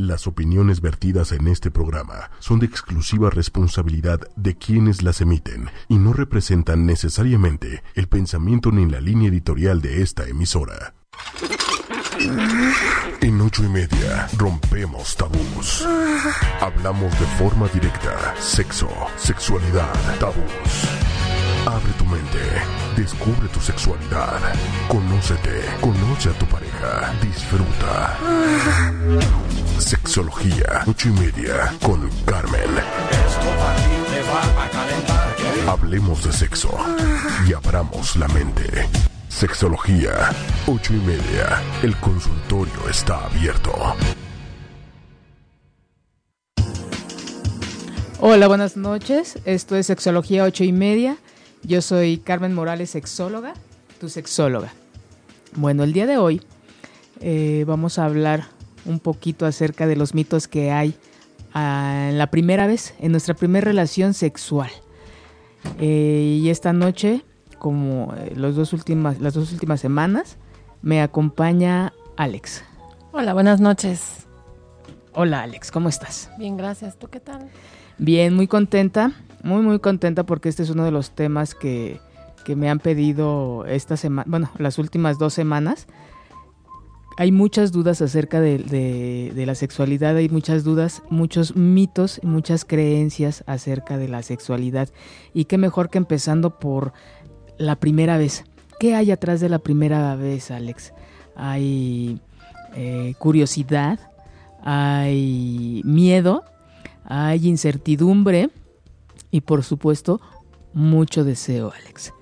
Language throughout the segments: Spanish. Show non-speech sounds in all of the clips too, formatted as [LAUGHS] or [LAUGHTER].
Las opiniones vertidas en este programa son de exclusiva responsabilidad de quienes las emiten y no representan necesariamente el pensamiento ni la línea editorial de esta emisora. En ocho y media rompemos tabús. Hablamos de forma directa, sexo, sexualidad, tabús. Abre tu mente, descubre tu sexualidad, conócete, conoce a tu pareja, disfruta. Sexología, ocho y media, con Carmen. Hablemos de sexo y abramos la mente. Sexología, ocho y media. El consultorio está abierto. Hola, buenas noches. Esto es Sexología ocho y media. Yo soy Carmen Morales, sexóloga, tu sexóloga. Bueno, el día de hoy eh, vamos a hablar un poquito acerca de los mitos que hay ah, en la primera vez, en nuestra primera relación sexual. Eh, y esta noche, como eh, los dos últimas, las dos últimas semanas, me acompaña Alex. Hola, buenas noches. Hola Alex, ¿cómo estás? Bien, gracias. ¿Tú qué tal? Bien, muy contenta, muy muy contenta porque este es uno de los temas que, que me han pedido esta semana, bueno, las últimas dos semanas. Hay muchas dudas acerca de, la sexualidad, hay muchas dudas, muchos mitos muchas creencias acerca de la sexualidad. Y qué mejor que empezando por la primera vez. ¿Qué hay atrás de la primera vez, Alex? Hay eh, curiosidad, hay miedo, hay incertidumbre y por supuesto mucho deseo, Alex.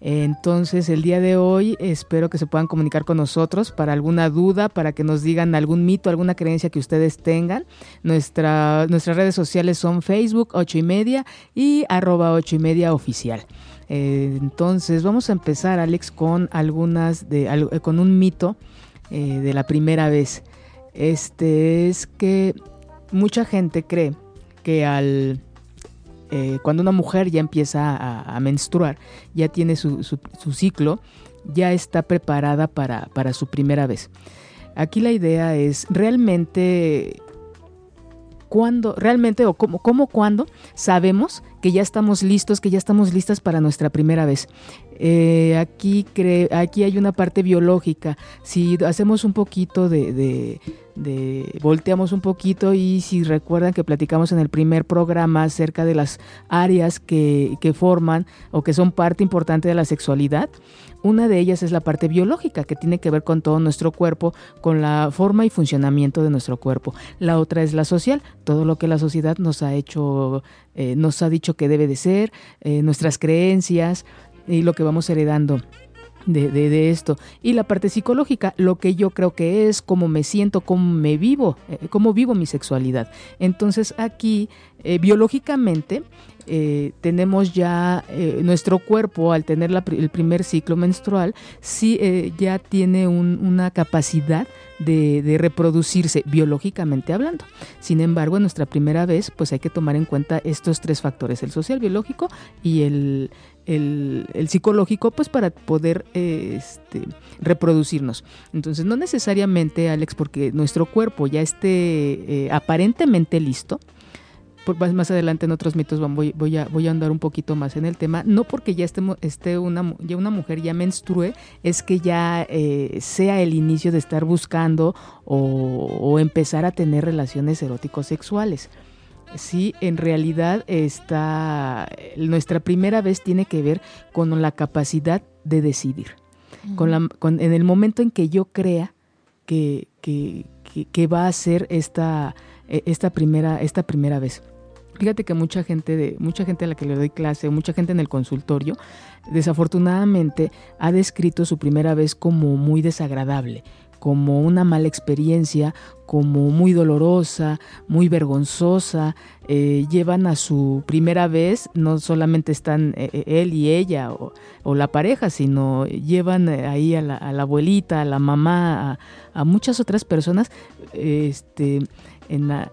Entonces el día de hoy espero que se puedan comunicar con nosotros para alguna duda, para que nos digan algún mito, alguna creencia que ustedes tengan. Nuestra, nuestras redes sociales son Facebook 8 y media y arroba 8 y media oficial. Eh, entonces vamos a empezar Alex con algunas de con un mito eh, de la primera vez. Este es que mucha gente cree que al eh, cuando una mujer ya empieza a, menstruar, ya tiene su, ciclo, ya está preparada para, su primera vez. Aquí la idea es realmente cuándo, realmente o cómo, cómo, cuándo sabemos que ya estamos listos, que ya estamos listas para nuestra primera vez. Eh, aquí, aquí hay una parte biológica. Si hacemos un poquito de, de, volteamos un poquito y si recuerdan que platicamos en el primer programa acerca de las áreas que, que forman o que son parte importante de la sexualidad, una de ellas es la parte biológica, que tiene que ver con todo nuestro cuerpo, con la forma y funcionamiento de nuestro cuerpo. La otra es la social, todo lo que la sociedad nos ha hecho, eh, nos ha dicho que debe de ser, eh, nuestras creencias y lo que vamos heredando. De, de, de, esto. Y la parte psicológica, lo que yo creo que es, cómo me siento, cómo me vivo, eh, cómo vivo mi sexualidad. Entonces aquí, eh, biológicamente, eh, tenemos ya eh, nuestro cuerpo al tener la, el primer ciclo menstrual, sí eh, ya tiene un, una capacidad de, reproducirse biológicamente hablando. Sin embargo, en nuestra primera vez, pues hay que tomar en cuenta estos tres factores, el social, biológico y el, psicológico, pues para poder este, reproducirnos. Entonces, no necesariamente, Alex, porque nuestro cuerpo ya esté aparentemente listo, más adelante en otros mitos voy, voy, a, voy a andar un poquito más en el tema. No porque ya esté, esté una, ya una mujer ya menstrue, es que ya eh, sea el inicio de estar buscando o, o empezar a tener relaciones eróticos sexuales. Sí, en realidad está nuestra primera vez tiene que ver con la capacidad de decidir. Uh -huh. con la, con, en el momento en que yo crea que, que, que, que va a ser esta, esta, primera, esta primera vez. Fíjate que mucha gente de mucha gente a la que le doy clase, mucha gente en el consultorio, desafortunadamente ha descrito su primera vez como muy desagradable, como una mala experiencia, como muy dolorosa, muy vergonzosa. Eh, llevan a su primera vez, no solamente están eh, él y ella o, la pareja, sino llevan ahí a la, a la abuelita, a la mamá, a, a muchas otras personas este, en la,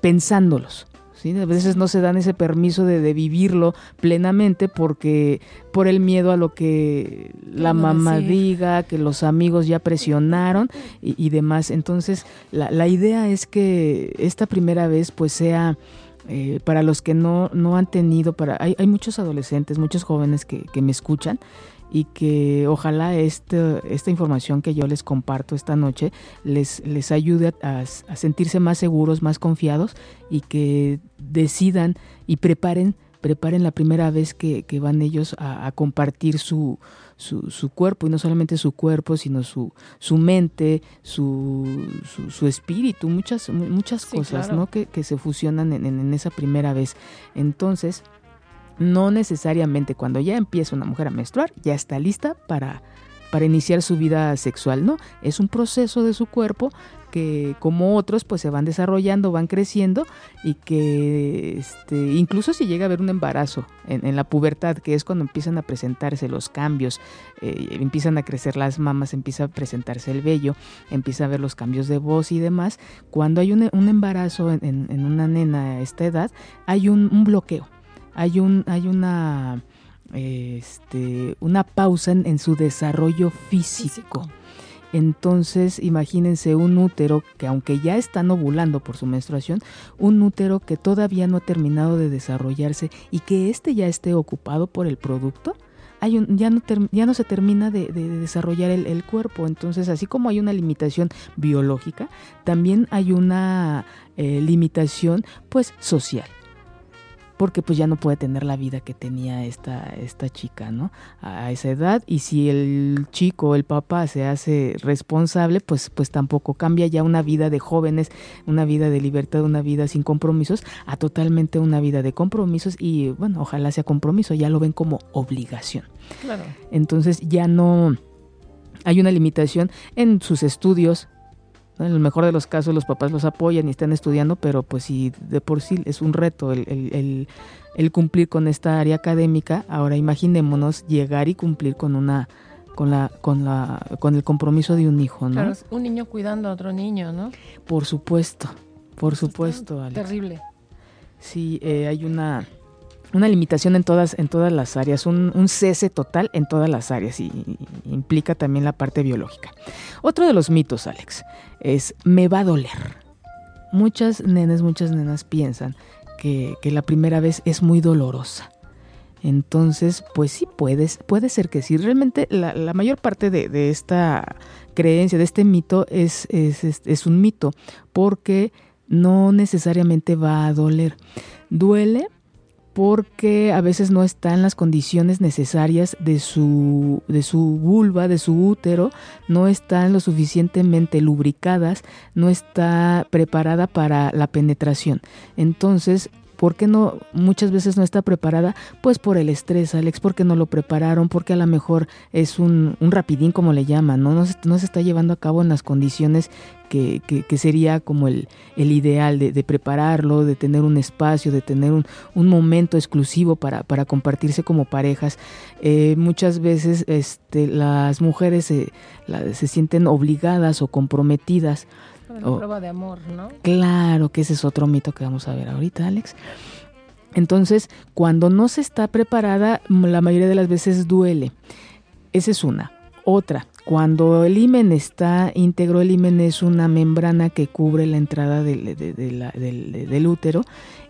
pensándolos ¿sí? A veces no se dan ese permiso de, vivirlo plenamente porque por el miedo a lo que la mamá diga, que los amigos ya presionaron y, demás. Entonces, la, la, idea es que esta primera vez pues sea... Eh, para los que no, no han tenido, para hay, hay muchos adolescentes, muchos jóvenes que, que me escuchan y que ojalá este, esta información que yo les comparto esta noche les, les ayude a, sentirse más seguros, más confiados y que decidan y preparen preparen la primera vez que, van ellos a, compartir su, su, cuerpo, y no solamente su cuerpo, sino su, su mente, su, su, espíritu, muchas, muchas cosas ¿no? que, se fusionan en, en, esa primera vez. Entonces, no necesariamente cuando ya empieza una mujer a menstruar, ya está lista para, para iniciar su vida sexual, ¿no? Es un proceso de su cuerpo que como otros pues se van desarrollando, van creciendo y que este, incluso si llega a haber un embarazo en, la pubertad, que es cuando empiezan a presentarse los cambios, eh, empiezan a crecer las mamas, empieza a presentarse el vello, empieza a ver los cambios de voz y demás, cuando hay un, embarazo en, una nena a esta edad, hay un bloqueo hay, un, hay una, este, una pausa en, su desarrollo físico. Entonces, imagínense un útero que aunque ya está ovulando por su menstruación, un útero que todavía no ha terminado de desarrollarse y que éste ya esté ocupado por el producto, hay un, ya, no ya no se termina de, desarrollar el, cuerpo. Entonces, así como hay una limitación biológica, también hay una eh, limitación pues social porque pues ya no puede tener la vida que tenía esta, esta chica, ¿no? A esa edad y si el chico, el papá se hace responsable, pues, pues tampoco cambia ya una vida de jóvenes, una vida de libertad, una vida sin compromisos, a totalmente una vida de compromisos y bueno, ojalá sea compromiso, ya lo ven como obligación. Claro. Entonces ya no hay una limitación en sus estudios, en el mejor de los casos los papás los apoyan y están estudiando, pero pues si de por sí es un reto el, cumplir con esta área académica, ahora imaginémonos llegar y cumplir con una con la con la con el compromiso de un hijo, ¿no? Claro, un niño cuidando a otro niño, ¿no? Por supuesto, por supuesto, Terrible. Sí, eh, hay una una limitación en todas, en todas las áreas, un, cese total en todas las áreas y, implica también la parte biológica. Otro de los mitos, Alex, es me va a doler. Muchas nenas, muchas nenas piensan que, la primera vez es muy dolorosa. Entonces, pues sí, puedes, puede ser que sí. Realmente la, mayor parte de, esta creencia, de este mito, es, es, es un mito, porque no necesariamente va a doler. Duele porque a veces no está en las condiciones necesarias de su, de su vulva, de su útero, no están lo suficientemente lubricadas, no está preparada para la penetración. Entonces, ¿Por qué no muchas veces no está preparada? Pues por el estrés, Alex, porque no lo prepararon, porque a lo mejor es un, rapidín como le llaman, ¿no? No se, no se está llevando a cabo en las condiciones que, que, sería como el, el ideal de, prepararlo, de tener un espacio, de tener un, un momento exclusivo para, para, compartirse como parejas. Eh, muchas veces este, las mujeres se, se sienten obligadas o comprometidas la prueba de amor, ¿no? Claro, que ese es otro mito que vamos a ver ahorita, Alex. Entonces, cuando no se está preparada, la mayoría de las veces duele. Esa es una. Otra, cuando el himen está íntegro, el himen es una membrana que cubre la entrada del, útero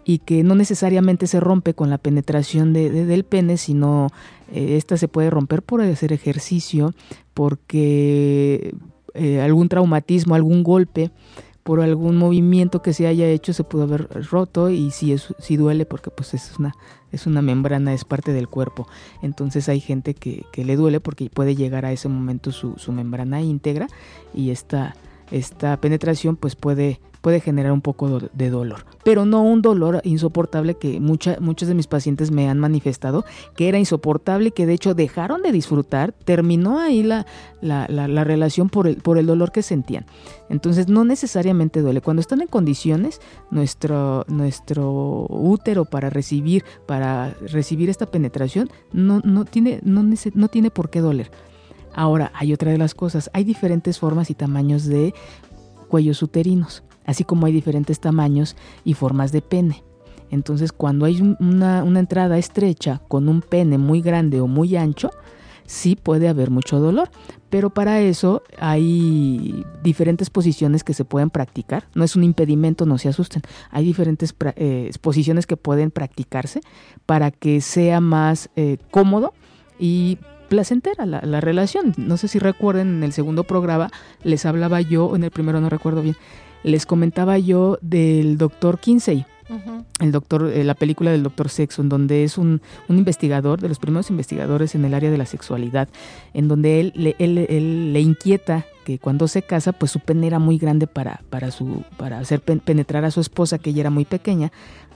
y que no necesariamente se rompe con la penetración del pene, sino eh, esta se puede romper por hacer ejercicio, porque eh, algún traumatismo, algún golpe, por algún movimiento que se haya hecho se pudo haber roto y si es, si duele porque pues es una, es una membrana, es parte del cuerpo. Entonces hay gente que, que le duele porque puede llegar a ese momento su, su membrana íntegra y esta, esta penetración pues puede puede generar un poco de dolor, pero no un dolor insoportable que mucha, muchos de mis pacientes me han manifestado que era insoportable y que de hecho dejaron de disfrutar, terminó ahí la, la, la, relación por el, por el dolor que sentían. Entonces no necesariamente duele. Cuando están en condiciones, nuestro, nuestro útero para recibir, para recibir esta penetración no, no, tiene, no, no tiene por qué doler. Ahora, hay otra de las cosas, hay diferentes formas y tamaños de cuellos uterinos así como hay diferentes tamaños y formas de pene. Entonces, cuando hay una, entrada estrecha con un pene muy grande o muy ancho, sí puede haber mucho dolor, pero para eso hay diferentes posiciones que se pueden practicar. No es un impedimento, no se asusten. Hay diferentes eh, posiciones que pueden practicarse para que sea más eh, cómodo y placentera la, la, relación. No sé si recuerden, en el segundo programa les hablaba yo, en el primero no recuerdo bien, les comentaba yo del doctor Kinsey el doctor, eh, la película del doctor Sexo, en donde es un, investigador, de los primeros investigadores en el área de la sexualidad, en donde él, él, le inquieta que cuando se casa, pues su pene era muy grande para, para, su, para hacer penetrar a su esposa, que ella era muy pequeña,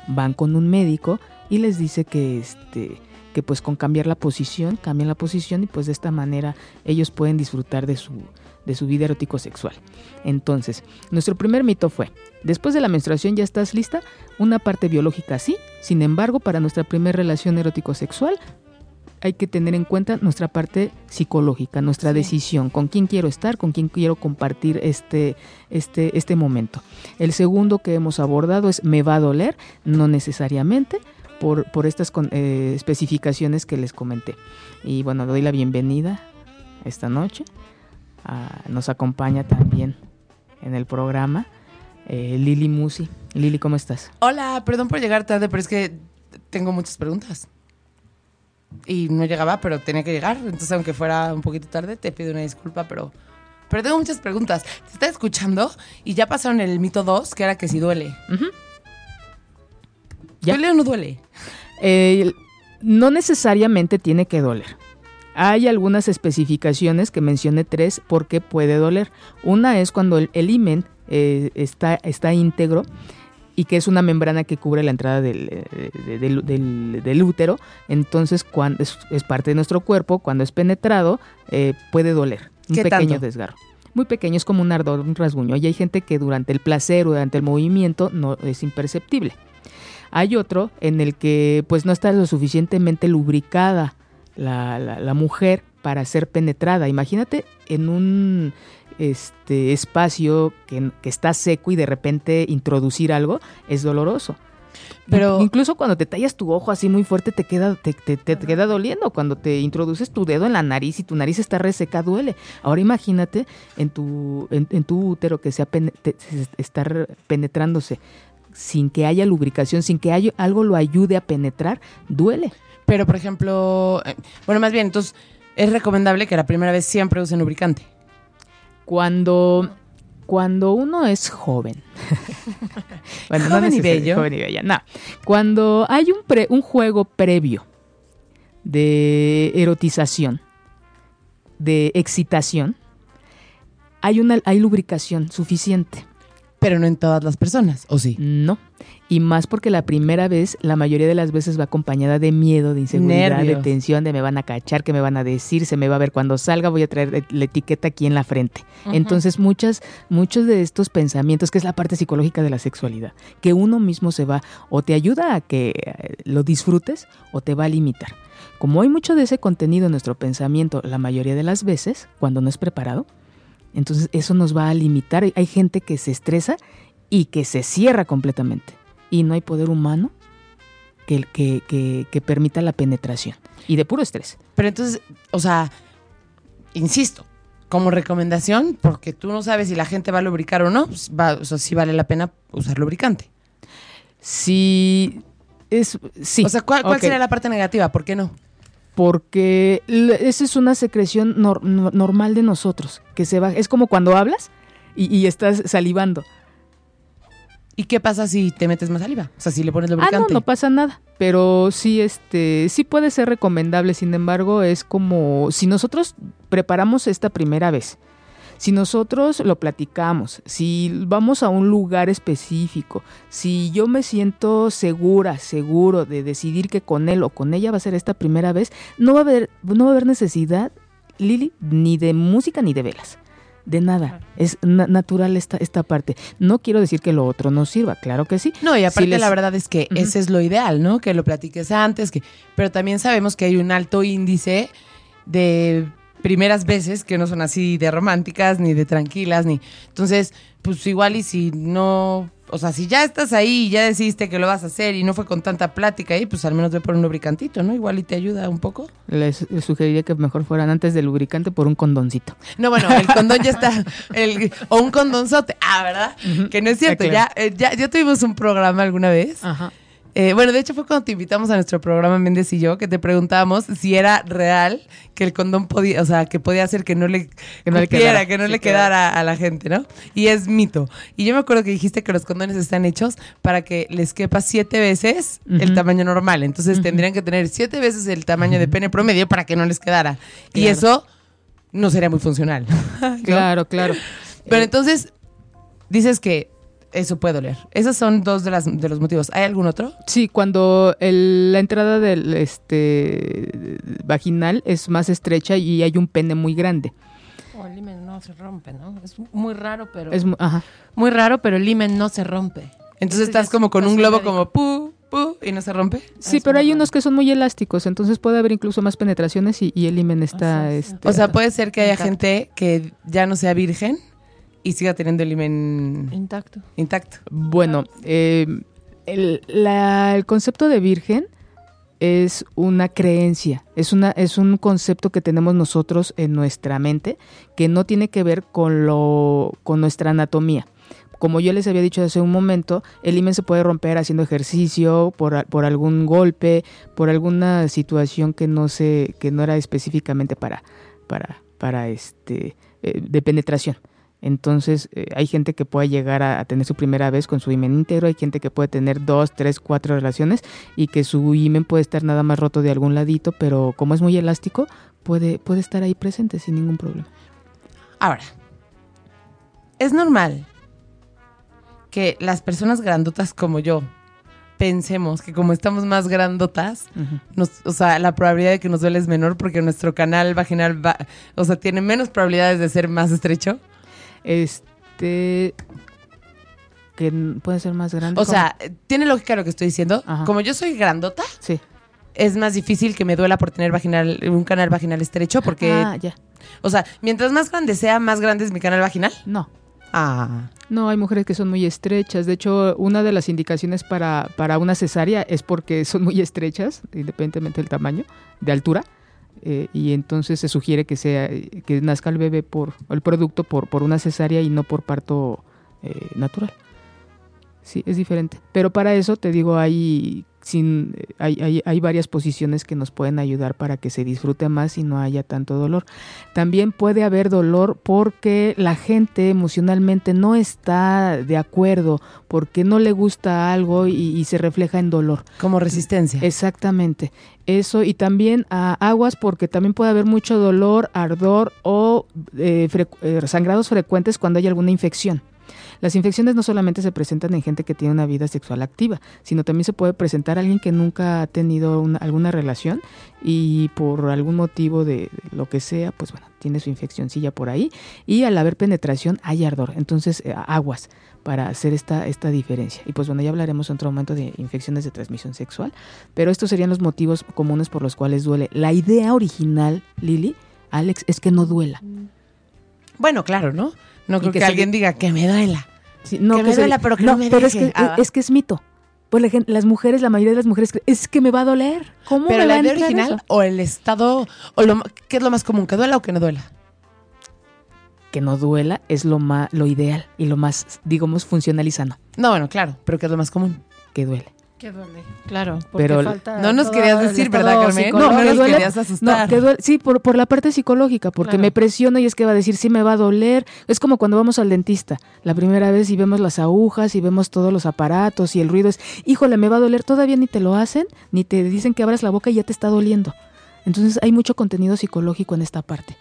van con un médico y les dice que este que pues con cambiar la posición, cambian la posición y pues de esta manera ellos pueden disfrutar de su, de su vida erótico sexual. Entonces, nuestro primer mito fue, después de la menstruación ya estás lista, una parte biológica sí, sin embargo, para nuestra primera relación erótico sexual hay que tener en cuenta nuestra parte psicológica, nuestra decisión, con quién quiero estar, con quién quiero compartir este, este, este momento. El segundo que hemos abordado es me va a doler, no necesariamente, por, por estas eh, especificaciones que les comenté. Y bueno, doy la bienvenida esta noche Nos acompaña también en el programa eh, Lili Musi. Lili, ¿cómo estás? Hola, perdón por llegar tarde, pero es que tengo muchas preguntas. Y no llegaba, pero tenía que llegar. Entonces, aunque fuera un poquito tarde, te pido una disculpa, pero, pero tengo muchas preguntas. Te está escuchando y ya pasaron el mito 2, que era que si duele. ¿Duele o no duele? Eh, no necesariamente tiene que doler. Hay algunas especificaciones que mencioné tres porque puede doler. Una es cuando el, el imen eh, está, está íntegro y que es una membrana que cubre la entrada del, eh, del, útero. Entonces, cuando es, parte de nuestro cuerpo, cuando es penetrado, eh, puede doler. Un pequeño desgarro. Muy pequeño, es como un ardor, un rasguño. Y hay gente que durante el placer o durante el movimiento no es imperceptible. Hay otro en el que pues no está lo suficientemente lubricada la, la, mujer para ser penetrada. Imagínate en un este, espacio que, está seco y de repente introducir algo es doloroso. Pero incluso cuando te tallas tu ojo así muy fuerte te queda te, queda doliendo. Cuando te introduces tu dedo en la nariz y tu nariz está reseca duele. Ahora imagínate en tu en, tu útero que sea estar penetrándose sin que haya lubricación, sin que haya, algo lo ayude a penetrar, duele. Pero, por ejemplo, eh, bueno, más bien, entonces, es recomendable que la primera vez siempre usen lubricante. Cuando, cuando uno es joven. [LAUGHS] joven y bello. Joven y bella. No. Cuando hay un, un juego previo de erotización, de excitación, hay, una, hay lubricación suficiente. Pero no en todas las personas, ¿o sí? No. Y más porque la primera vez, la mayoría de las veces va acompañada de miedo, de inseguridad, de tensión, de me van a cachar, que me van a decir, se me va a ver cuando salga, voy a traer la etiqueta aquí en la frente. Entonces, muchas, muchos de estos pensamientos, que es la parte psicológica de la sexualidad, que uno mismo se va o te ayuda a que eh, lo disfrutes o te va a limitar. Como hay mucho de ese contenido en nuestro pensamiento, la mayoría de las veces, cuando no es preparado, entonces eso nos va a limitar. Hay gente que se estresa y que se cierra completamente. Y no hay poder humano que, que, que, permita la penetración. Y de puro estrés. Pero entonces, o sea, insisto, como recomendación, porque tú no sabes si la gente va a lubricar o no, pues va, o sea, si vale la pena usar lubricante. Sí, es, sí. O sea, ¿cuál, sería la parte negativa? ¿Por qué no? Porque esa es una secreción normal de nosotros, que se va, es como cuando hablas y, estás salivando. ¿Y qué pasa si te metes más saliva? O sea, si le pones lubricante. Ah, no, no pasa nada. Pero sí, este, sí puede ser recomendable. Sin embargo, es como si nosotros preparamos esta primera vez si nosotros lo platicamos, si vamos a un lugar específico, si yo me siento segura, seguro de decidir que con él o con ella va a ser esta primera vez, no va a haber, no va a haber necesidad, Lili, ni de música ni de velas. De nada. Es natural esta, esta parte. No quiero decir que lo otro no sirva, claro que sí. No, y aparte la verdad es que ese es lo ideal, ¿no? Que lo platiques antes, que, pero también sabemos que hay un alto índice de primeras veces que no son así de románticas, ni de tranquilas, ni... Entonces, pues igual y si no... O sea, si ya estás ahí y ya decidiste que lo vas a hacer y no fue con tanta plática ahí, pues al menos ve por un lubricantito, ¿no? Igual y te ayuda un poco. Les, les sugeriría que mejor fueran antes del lubricante por un condoncito. No, bueno, el [LAUGHS] condón ya está. El, o un condonzote. Ah, ¿verdad? Que no es cierto. Ah, Ya, claro. eh, ya, ya tuvimos un programa alguna vez. Ajá. Eh, bueno, de hecho fue cuando te invitamos a nuestro programa Méndez y yo, que te preguntábamos si era real que el condón podía, o sea, que podía hacer que no le, Que no le quedara. que no le quedara. quedara a la gente, ¿no? Y es mito. Y yo me acuerdo que dijiste que los condones están hechos para que les quepa siete veces el tamaño normal. Entonces tendrían que tener siete veces el tamaño de pene promedio para que no les quedara. Y eso no sería muy funcional. [LAUGHS] ¿no? Claro, claro. Pero entonces dices que eso puede doler. Esos son dos de, las, de los motivos. ¿Hay algún otro? Sí, cuando el- la entrada del este vaginal es más estrecha y hay un pene muy grande. O el himen no se rompe, ¿no? Es muy raro, pero... Es ajá. muy raro, pero el himen no se rompe. Entonces estás es como con un globo médico. como pu, pu, y no se rompe. Sí, es pero hay raro. unos que son muy elásticos, entonces puede haber incluso más penetraciones y, y el himen está... Así es. este, O sea, puede ser que haya gente que ya no sea virgen y siga teniendo el himen Intacto. intacto. Bueno, eh, el, la- el concepto de virgen es una creencia, es, una, es un concepto que tenemos nosotros en nuestra mente que no tiene que ver con, lo, con nuestra anatomía. Como yo les había dicho hace un momento, el himen se puede romper haciendo ejercicio, por, por algún golpe, por alguna situación que no se, que no era específicamente para, para, para este eh, de penetración. Entonces, eh, hay gente que puede llegar a, a tener su primera vez con su himen íntegro, hay gente que puede tener dos, tres, cuatro relaciones y que su himen puede estar nada más roto de algún ladito, pero como es muy elástico, puede, puede estar ahí presente sin ningún problema. Ahora, es normal que las personas grandotas como yo pensemos que como estamos más grandotas, nos- o sea, la probabilidad de que nos duele es menor porque nuestro canal vaginal va, o sea, tiene menos probabilidades de ser más estrecho. Este. que puede ser más grande. O ¿cómo? sea, tiene lógica lo que estoy diciendo. Ajá. Como yo soy grandota, Sí. es más difícil que me duela por tener vaginal, un canal vaginal estrecho porque, Ah, ya. o sea, mientras más grande sea, más grande es mi canal vaginal. No. Ah. No, hay mujeres que son muy estrechas. De hecho, una de las indicaciones para, para una cesárea es porque son muy estrechas, independientemente del tamaño, de altura. Eh, y entonces se sugiere que sea que nazca el bebé por el producto por, por una cesárea y no por parto eh, natural. Sí, es diferente. Pero para eso te digo, hay, sin, hay, hay, hay varias posiciones que nos pueden ayudar para que se disfrute más y no haya tanto dolor. También puede haber dolor porque la gente emocionalmente no está de acuerdo, porque no le gusta algo y, y se refleja en dolor. Como resistencia. Exactamente. Eso y también a aguas porque también puede haber mucho dolor, ardor o eh, frecu- eh, sangrados frecuentes cuando hay alguna infección. Las infecciones no solamente se presentan en gente que tiene una vida sexual activa, sino también se puede presentar a alguien que nunca ha tenido una- alguna relación y por algún motivo de, de lo que sea, pues bueno, tiene su infeccioncilla por ahí y al haber penetración hay ardor. Entonces, eh, aguas para hacer esta, esta diferencia. Y pues bueno, ya hablaremos en otro momento de infecciones de transmisión sexual, pero estos serían los motivos comunes por los cuales duele. La idea original, Lili, Alex, es que no duela. Bueno, claro, ¿no? No creo que alguien diga que me duela. Sí, no, Que me duela, pero que no me pero es que, Ah. es que es mito. Pues la gente- las mujeres, la mayoría de las mujeres, es que me va a doler. ¿Cómo Pero me va la idea original eso? o el estado, o lo, ¿qué es lo más común? ¿Que duela o que no duela? Que no duela es lo más, lo ideal y lo más, digamos, funcional y sano. No, bueno, claro, pero ¿qué es lo más común? Que duele. Que duele. Claro, porque Pero- falta No nos querías decir, ¿verdad, Carmen? No, que nos duele. querías asustar. No, duele. Sí, por, por la parte psicológica, porque Claro. me presiona y es que va a decir, sí me va a doler. Es como cuando vamos al dentista la primera vez y vemos las agujas y vemos todos los aparatos y el ruido es, híjole, me va a doler. Todavía ni te lo hacen, ni te dicen que abras la boca y ya te está doliendo. Entonces hay mucho contenido psicológico en esta parte.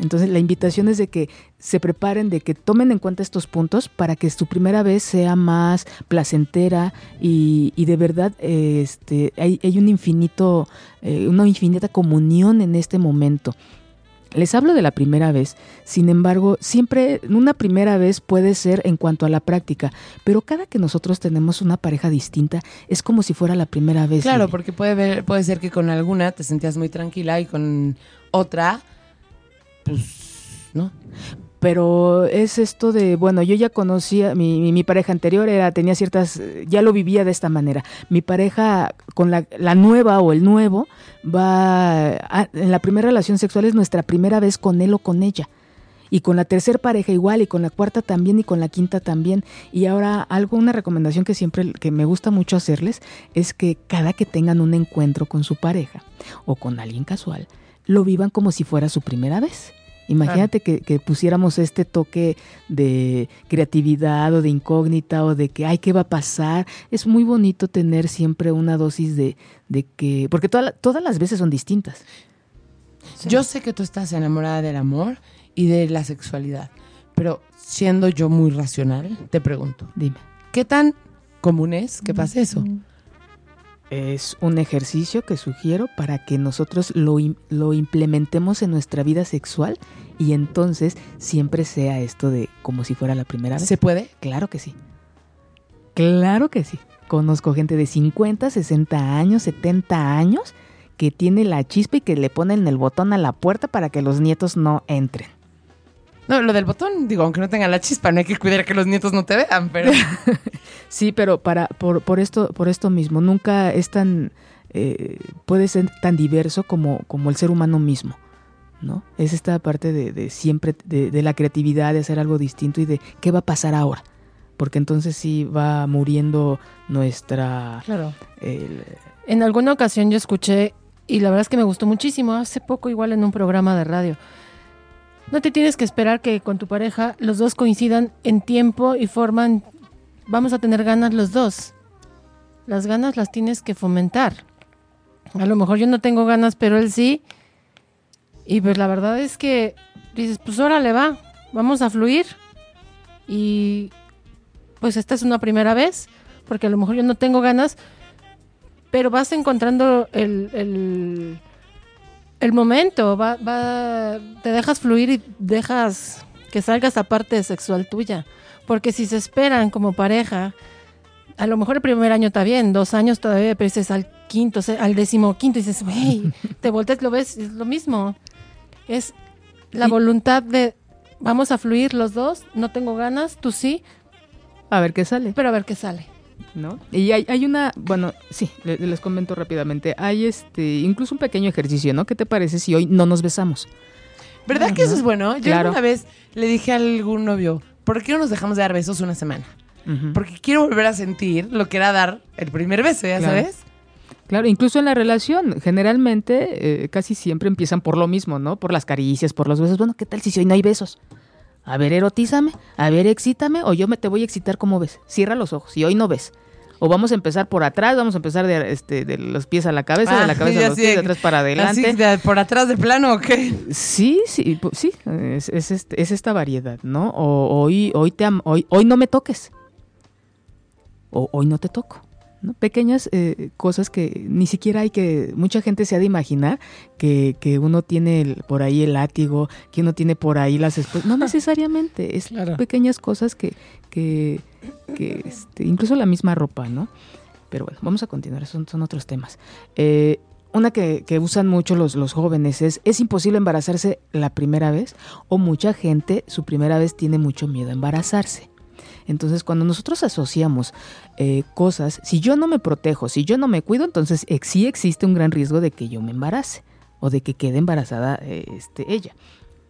Entonces la invitación es de que se preparen, de que tomen en cuenta estos puntos para que su primera vez sea más placentera y, y de verdad este, hay, hay un infinito, eh, una infinita comunión en este momento. Les hablo de la primera vez, sin embargo, siempre una primera vez puede ser en cuanto a la práctica, pero cada que nosotros tenemos una pareja distinta es como si fuera la primera vez. Claro, porque puede, ver, puede ser que con alguna te sentías muy tranquila y con otra pues, ¿no? Pero es esto de, bueno, yo ya conocía, mi, pareja anterior era, tenía ciertas, ya lo vivía de esta manera. Mi pareja con la, la nueva o el nuevo va, a- en la primera relación sexual es nuestra primera vez con él o con ella. Y con la tercera pareja igual, y con la cuarta también, y con la quinta también. Y ahora algo, una recomendación que siempre, que me gusta mucho hacerles, es que cada que tengan un encuentro con su pareja o con alguien casual, lo vivan como si fuera su primera vez. Imagínate que, que pusiéramos este toque de creatividad o de incógnita o de que, ay, ¿qué va a pasar? Es muy bonito tener siempre una dosis de, de que, porque toda todas las veces son distintas. Yo sé que tú estás enamorada del amor y de la sexualidad, pero siendo yo muy racional, te pregunto, Dime. ¿qué tan común es que pase eso? Es un ejercicio que sugiero para que nosotros lo, lo implementemos en nuestra vida sexual y entonces siempre sea esto de como si fuera la primera vez. ¿Se puede? Claro que sí. Claro que sí. Conozco gente de 50, 60 años, 70 años que tiene la chispa y que le ponen el botón a la puerta para que los nietos no entren. No, lo del botón, digo, aunque no tenga la chispa, no hay que cuidar que los nietos no te vean, pero... [LAUGHS] Sí, pero para por, por esto por esto mismo nunca es tan eh, puede ser tan diverso como como el ser humano mismo, ¿no? Es esta parte de, de siempre de, de la creatividad de hacer algo distinto y de qué va a pasar ahora, porque entonces sí va muriendo nuestra Claro. el- En alguna ocasión yo escuché, y la verdad es que me gustó muchísimo, hace poco igual en un programa de radio. No te tienes que esperar que con tu pareja los dos coincidan en tiempo y forman, vamos a tener ganas los dos. Las ganas las tienes que fomentar. A lo mejor yo no tengo ganas, pero él sí. Y pues la verdad es que dices, pues órale va, vamos a fluir. Y pues esta es una primera vez, porque a lo mejor yo no tengo ganas, pero vas encontrando el, el, el momento, va, va, te dejas fluir y dejas que salga esa parte sexual tuya. Porque si se esperan como pareja, a lo mejor el primer año está bien, dos años todavía, pero dices al quinto, al décimo quinto, y dices, wey, [LAUGHS] te volteas, lo ves, es lo mismo. Es la Y- voluntad de, vamos a fluir los dos, no tengo ganas, tú sí, a ver qué sale. pero a ver qué sale. ¿No? Y hay, hay una, bueno, sí, le- les comento rápidamente. Hay este, incluso un pequeño ejercicio, ¿no? ¿Qué te parece si hoy no nos besamos? ¿Verdad que eso es bueno? Yo Claro. alguna vez le dije a algún novio, ¿por qué no nos dejamos de dar besos una semana? Porque quiero volver a sentir lo que era dar el primer beso, ¿ya Claro. sabes? Claro, incluso en la relación, generalmente, eh, casi siempre empiezan por lo mismo, ¿no? Por las caricias, por los besos. Bueno, ¿qué tal si hoy no hay besos? A ver, erotízame, a ver, excítame, o yo me te voy a excitar como ves. Cierra los ojos, y hoy no ves. O vamos a empezar por atrás, vamos a empezar de, este, de los pies a la cabeza, de la Ah, cabeza a los pies, de atrás para adelante. Así, de- por atrás de plano, ¿o qué? Sí, sí, pu- sí, es, es este- es esta variedad, ¿no? O hoy, hoy, te am- hoy, hoy no me toques. O hoy no te toco. ¿No? Pequeñas eh, cosas que ni siquiera hay que, mucha gente se ha de imaginar que, que uno tiene el- por ahí el látigo, que uno tiene por ahí las esposas. No [LAUGHS] necesariamente, es Claro. pequeñas cosas que, que, que, este, incluso la misma ropa, ¿no? Pero bueno, vamos a continuar, son, son otros temas. Eh, una que, que usan mucho los, los jóvenes es, ¿es imposible embarazarse la primera vez? O mucha gente su primera vez tiene mucho miedo a embarazarse. Entonces, cuando nosotros asociamos eh, cosas, si yo no me protejo, si yo no me cuido, entonces ex- sí existe un gran riesgo de que yo me embarace o de que quede embarazada eh, este, ella.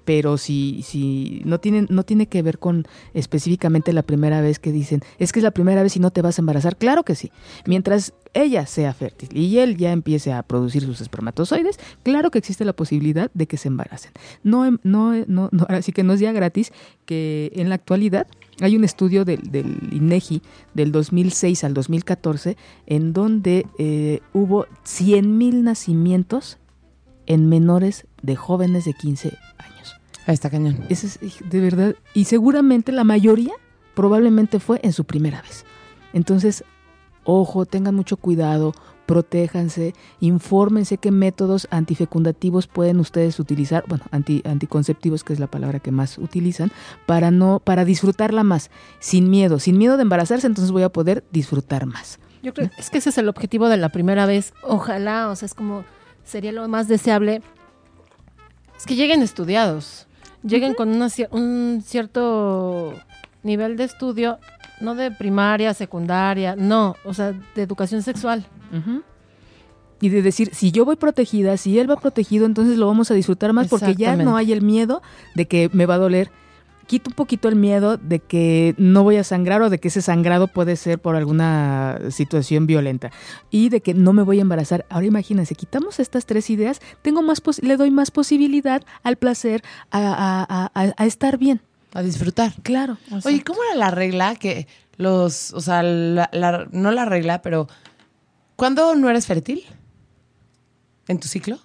Pero si, si no, tiene, no tiene que ver con específicamente la primera vez que dicen, es que es la primera vez y no te vas a embarazar, claro que sí. Mientras ella sea fértil y él ya empiece a producir sus espermatozoides, claro que existe la posibilidad de que se embaracen. No, em- no, no, no, ahora sí que no es ya gratis que en la actualidad hay un estudio del, del INEGI del 2006 al 2014 en donde eh, hubo 100.000 nacimientos en menores de jóvenes de 15 años. Ahí está cañón. Ese es de verdad. Y seguramente la mayoría probablemente fue en su primera vez. Entonces, ojo, tengan mucho cuidado, protéjanse, infórmense qué métodos antifecundativos pueden ustedes utilizar, bueno, anti, anticonceptivos, que es la palabra que más utilizan, para no, para disfrutarla más, sin miedo, sin miedo de embarazarse, entonces voy a poder disfrutar más. Yo creo es que ese es el objetivo de la primera vez. Ojalá, o sea, es como sería lo más deseable. Es que lleguen estudiados. Lleguen con una cier- un cierto nivel de estudio, no de primaria, secundaria, no, o sea, de educación sexual. Y de decir, si yo voy protegida, si él va protegido, entonces lo vamos a disfrutar más porque ya no hay el miedo de que me va a doler. Quito un poquito el miedo de que no voy a sangrar o de que ese sangrado puede ser por alguna situación violenta y de que no me voy a embarazar. Ahora imagínense, quitamos estas tres ideas, tengo más le doy más posibilidad al placer, a, a- a- a- a estar bien. A disfrutar. Claro. Oye, ¿cómo era la regla que los, o sea, la- la- no la regla, pero ¿cuándo no eres fértil? ¿En tu ciclo?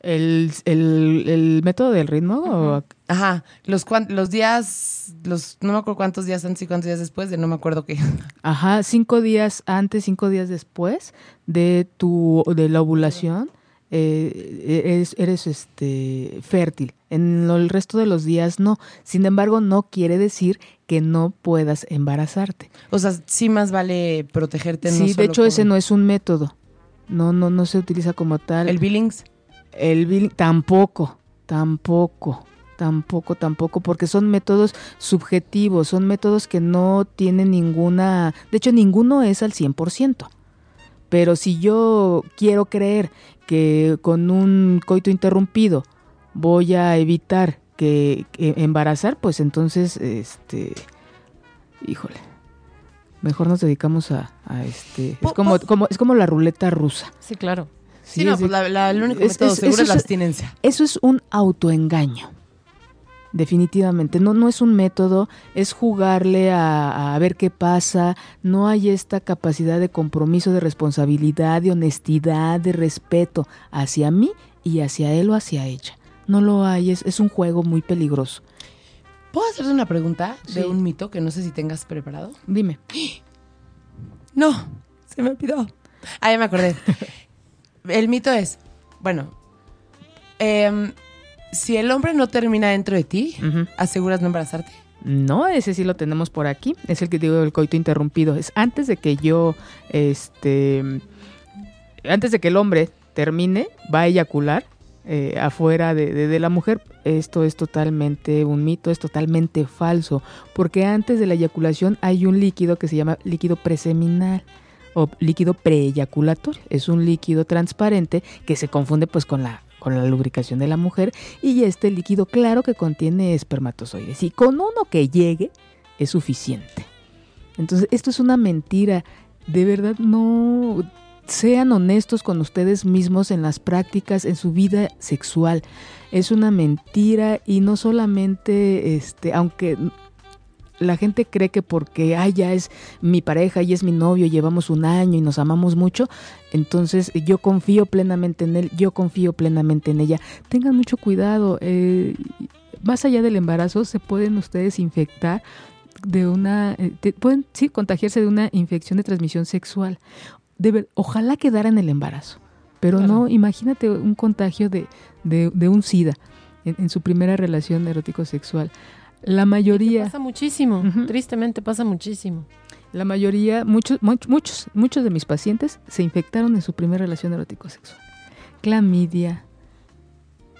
¿El, el, el método del ritmo? o- Ajá, los, cuan- los días, los, no me acuerdo cuántos días antes y cuántos días después, de no me acuerdo qué. [LAUGHS] Ajá, cinco días antes, cinco días después de tu de la ovulación, eh, eres, eres este fértil. En lo- el resto de los días no. Sin embargo, no quiere decir que no puedas embarazarte. O sea, sí más vale protegerte. no sí, de hecho ese no es un método. No, no, no se utiliza como tal. El Billings. El billing tampoco, tampoco, tampoco, tampoco, porque son métodos subjetivos, son métodos que no tienen ninguna, de hecho ninguno es al 100%. Pero si yo quiero creer que con un coito interrumpido voy a evitar que, que embarazar, pues entonces, este, híjole, mejor nos dedicamos a, a este, es como, como, es como la ruleta rusa. Sí, claro. Sí, no, es pues la, la- el único es- método es- seguro es la abstinencia. eso es un autoengaño. Definitivamente, no, no es un método, es jugarle a, a ver qué pasa, no hay esta capacidad de compromiso, de responsabilidad, de honestidad, de respeto hacia mí y hacia él o hacia ella. No lo hay, es, es un juego muy peligroso. ¿Puedo hacerte una pregunta de un mito que no sé si tengas preparado? Dime. [GASPS] No, se me olvidó. Ah, ya me acordé. [LAUGHS] el mito es, bueno, em, si el hombre no termina dentro de ti. ¿aseguras no embarazarte? No, ese sí lo tenemos por aquí. Es el que digo del coito interrumpido. Es antes de que yo, este, antes de que el hombre termine, va a eyacular eh, afuera de, de- de la mujer. Esto es totalmente un mito, es totalmente falso. Porque antes de la eyaculación hay un líquido que se llama líquido preseminal o líquido preeyaculatorio. Es un líquido transparente que se confunde pues con la con la lubricación de la mujer y este líquido claro que contiene espermatozoides y con uno que llegue es suficiente. Entonces, esto es una mentira. De verdad no sean honestos con ustedes mismos en las prácticas, en su vida sexual. Es una mentira y no solamente este, aunque la gente cree que porque ay, ya es mi pareja y es mi novio, llevamos un año y nos amamos mucho, entonces yo confío plenamente en él, yo confío plenamente en ella. Tengan mucho cuidado, eh, más allá del embarazo se pueden ustedes infectar de una, eh, pueden sí contagiarse de una infección de transmisión sexual. De ver- ojalá quedara en el embarazo, pero Claro. no, imagínate un contagio de, de, de un SIDA en, en su primera relación erótico-sexual. La mayoría... Pasa muchísimo, tristemente pasa muchísimo. La mayoría, muchos, much- muchos, muchos de mis pacientes se infectaron en su primera relación erótico-sexual. Clamidia.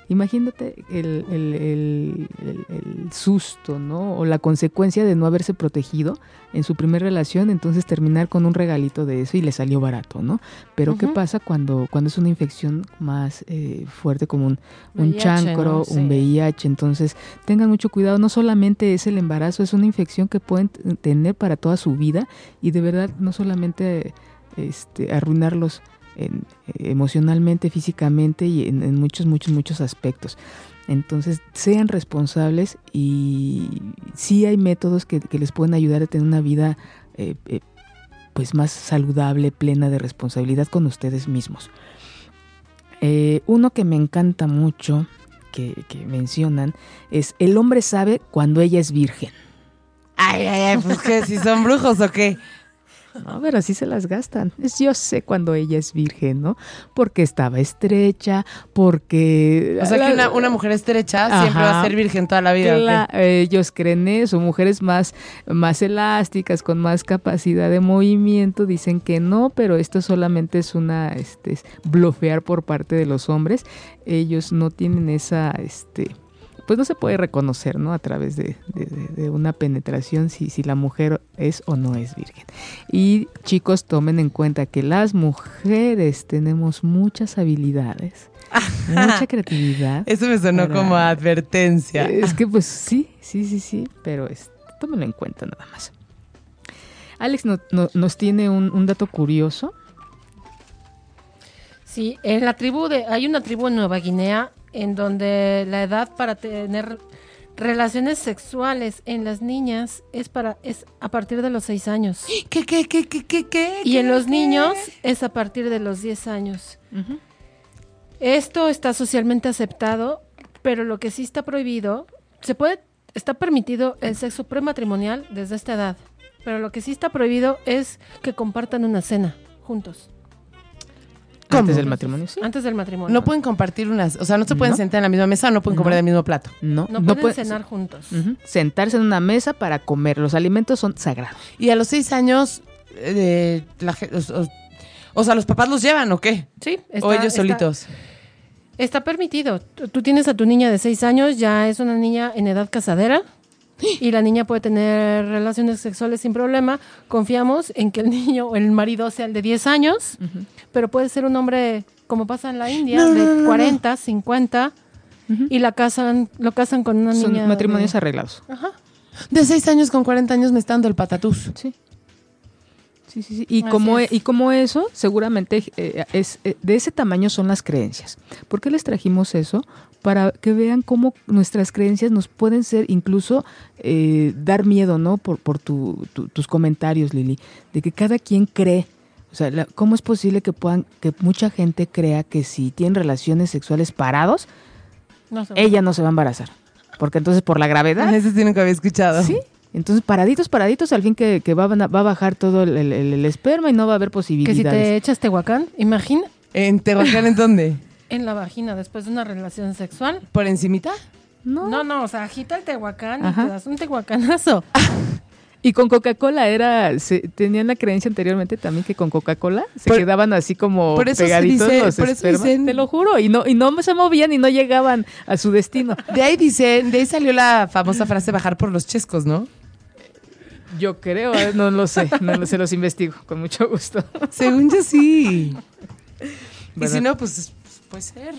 Imagínate el, el- el- susto, ¿no? O la consecuencia de no haberse protegido en su primera relación, entonces terminar con un regalito de eso y le salió barato, ¿no? Pero ¿qué pasa cuando, cuando es una infección más eh, fuerte como un, un VIH, chancro, ¿no? un. VIH? Entonces tengan mucho cuidado, no solamente es el embarazo, es una infección que pueden tener para toda su vida y de verdad no solamente este, arruinarlos en- emocionalmente, físicamente y en, en muchos, muchos, muchos aspectos. Entonces, sean responsables y sí hay métodos que, que les pueden ayudar a tener una vida eh, eh, pues más saludable, plena de responsabilidad con ustedes mismos. Eh, uno que me encanta mucho, que, que mencionan, es el hombre sabe cuando ella es virgen. Ay, ay, ay, pues que si son brujos o qué. No, pero así se las gastan. Es yo sé cuando ella es virgen, ¿no? Porque estaba estrecha, porque... O sea que una, una mujer estrecha siempre va a ser virgen toda la vida. Cla- ellos creen eso, mujeres más, más elásticas, con más capacidad de movimiento, dicen que no, pero esto solamente es una, este, es blofear por parte de los hombres. Ellos no tienen esa, este, pues no se puede reconocer, ¿no? A través de, de- una penetración si, si la mujer es o no es virgen. Y chicos, tomen en cuenta que las mujeres tenemos muchas habilidades, [LAUGHS] mucha creatividad. Eso me sonó Para- como advertencia. Es que pues sí, sí, sí, sí, pero es, tómenlo en cuenta nada más. Alex no- no- nos tiene un, un dato curioso. Sí, en la tribu de, hay una tribu en Nueva Guinea en donde la edad para tener relaciones sexuales en las niñas es para es a partir de los 6 años [GASPS] ¿Qué, qué, qué, qué, qué, qué? y en los qué? niños es a partir de los 10 años. Esto está socialmente aceptado, pero lo que sí está prohibido, se puede está permitido el sexo prematrimonial desde esta edad, pero lo que sí está prohibido es que compartan una cena juntos ¿Cómo? Antes del matrimonio, sí. antes del matrimonio. No pueden compartir unas, o sea, no se pueden No. sentar en la misma mesa o no pueden comer No. del mismo plato. No, No, no pueden puede- cenar juntos. Sentarse en una mesa para comer. Los alimentos son sagrados. Y a los seis años, eh, la o, o- o sea, ¿los papás los llevan o qué? Sí, o ellos está- solitos. Está permitido. Tú tienes a tu niña de 6 años, ya es una niña en edad casadera. Y la niña puede tener relaciones sexuales sin problema. Confiamos en que el [LAUGHS] niño o el marido sea el de 10 años, pero puede ser un hombre, como pasa en la India, No, de no, no, no. 40, 50, y la casan, lo casan con una Son niña. matrimonios de- arreglados. Ajá. De seis años con 40 años me está dando el patatús. Sí. Sí, sí, sí. Y Así como, es. y como eso, seguramente eh, es eh, de ese tamaño son las creencias. ¿Por qué les trajimos eso? Para que vean cómo nuestras creencias nos pueden ser incluso eh, dar miedo, ¿no? Por, por tu- tu- tus comentarios, Lili, de que cada quien cree. O sea, la- ¿cómo es posible que puedan, que mucha gente crea que si tienen relaciones sexuales parados, No ella no se va a embarazar? Porque entonces por la gravedad Eso sí nunca había escuchado. Sí. Entonces, paraditos, paraditos, al fin que, que va, a- va a bajar todo el, el- el- el esperma y no va a haber Que posibilidades. si te echas tehuacán, imagina, ¿En Tehuacán en dónde? En la vagina después de una relación sexual. ¿Por encimita? No. No, no, o sea, agita el tehuacán Ajá. y te das un tehuacanazo. [LAUGHS] Y con Coca-Cola era, se, tenían la creencia anteriormente también que con Coca-Cola se Por- quedaban así como por eso pegaditos dice- los por eso espermas. dicen- Te lo juro, y no, y no se movían y no llegaban a su destino. [LAUGHS] De ahí dicen, de ahí salió la famosa frase bajar por los chescos, ¿no? Yo creo, eh, no lo sé, no lo sé, los investigo con mucho gusto. Según yo sí. [LAUGHS] Y si no, pues puede ser.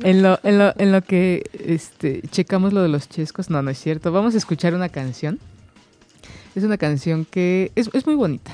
En lo, en lo, en lo que este, checamos lo de los chescos, no, no es cierto. Vamos a escuchar una canción. Es una canción que es, es muy bonita.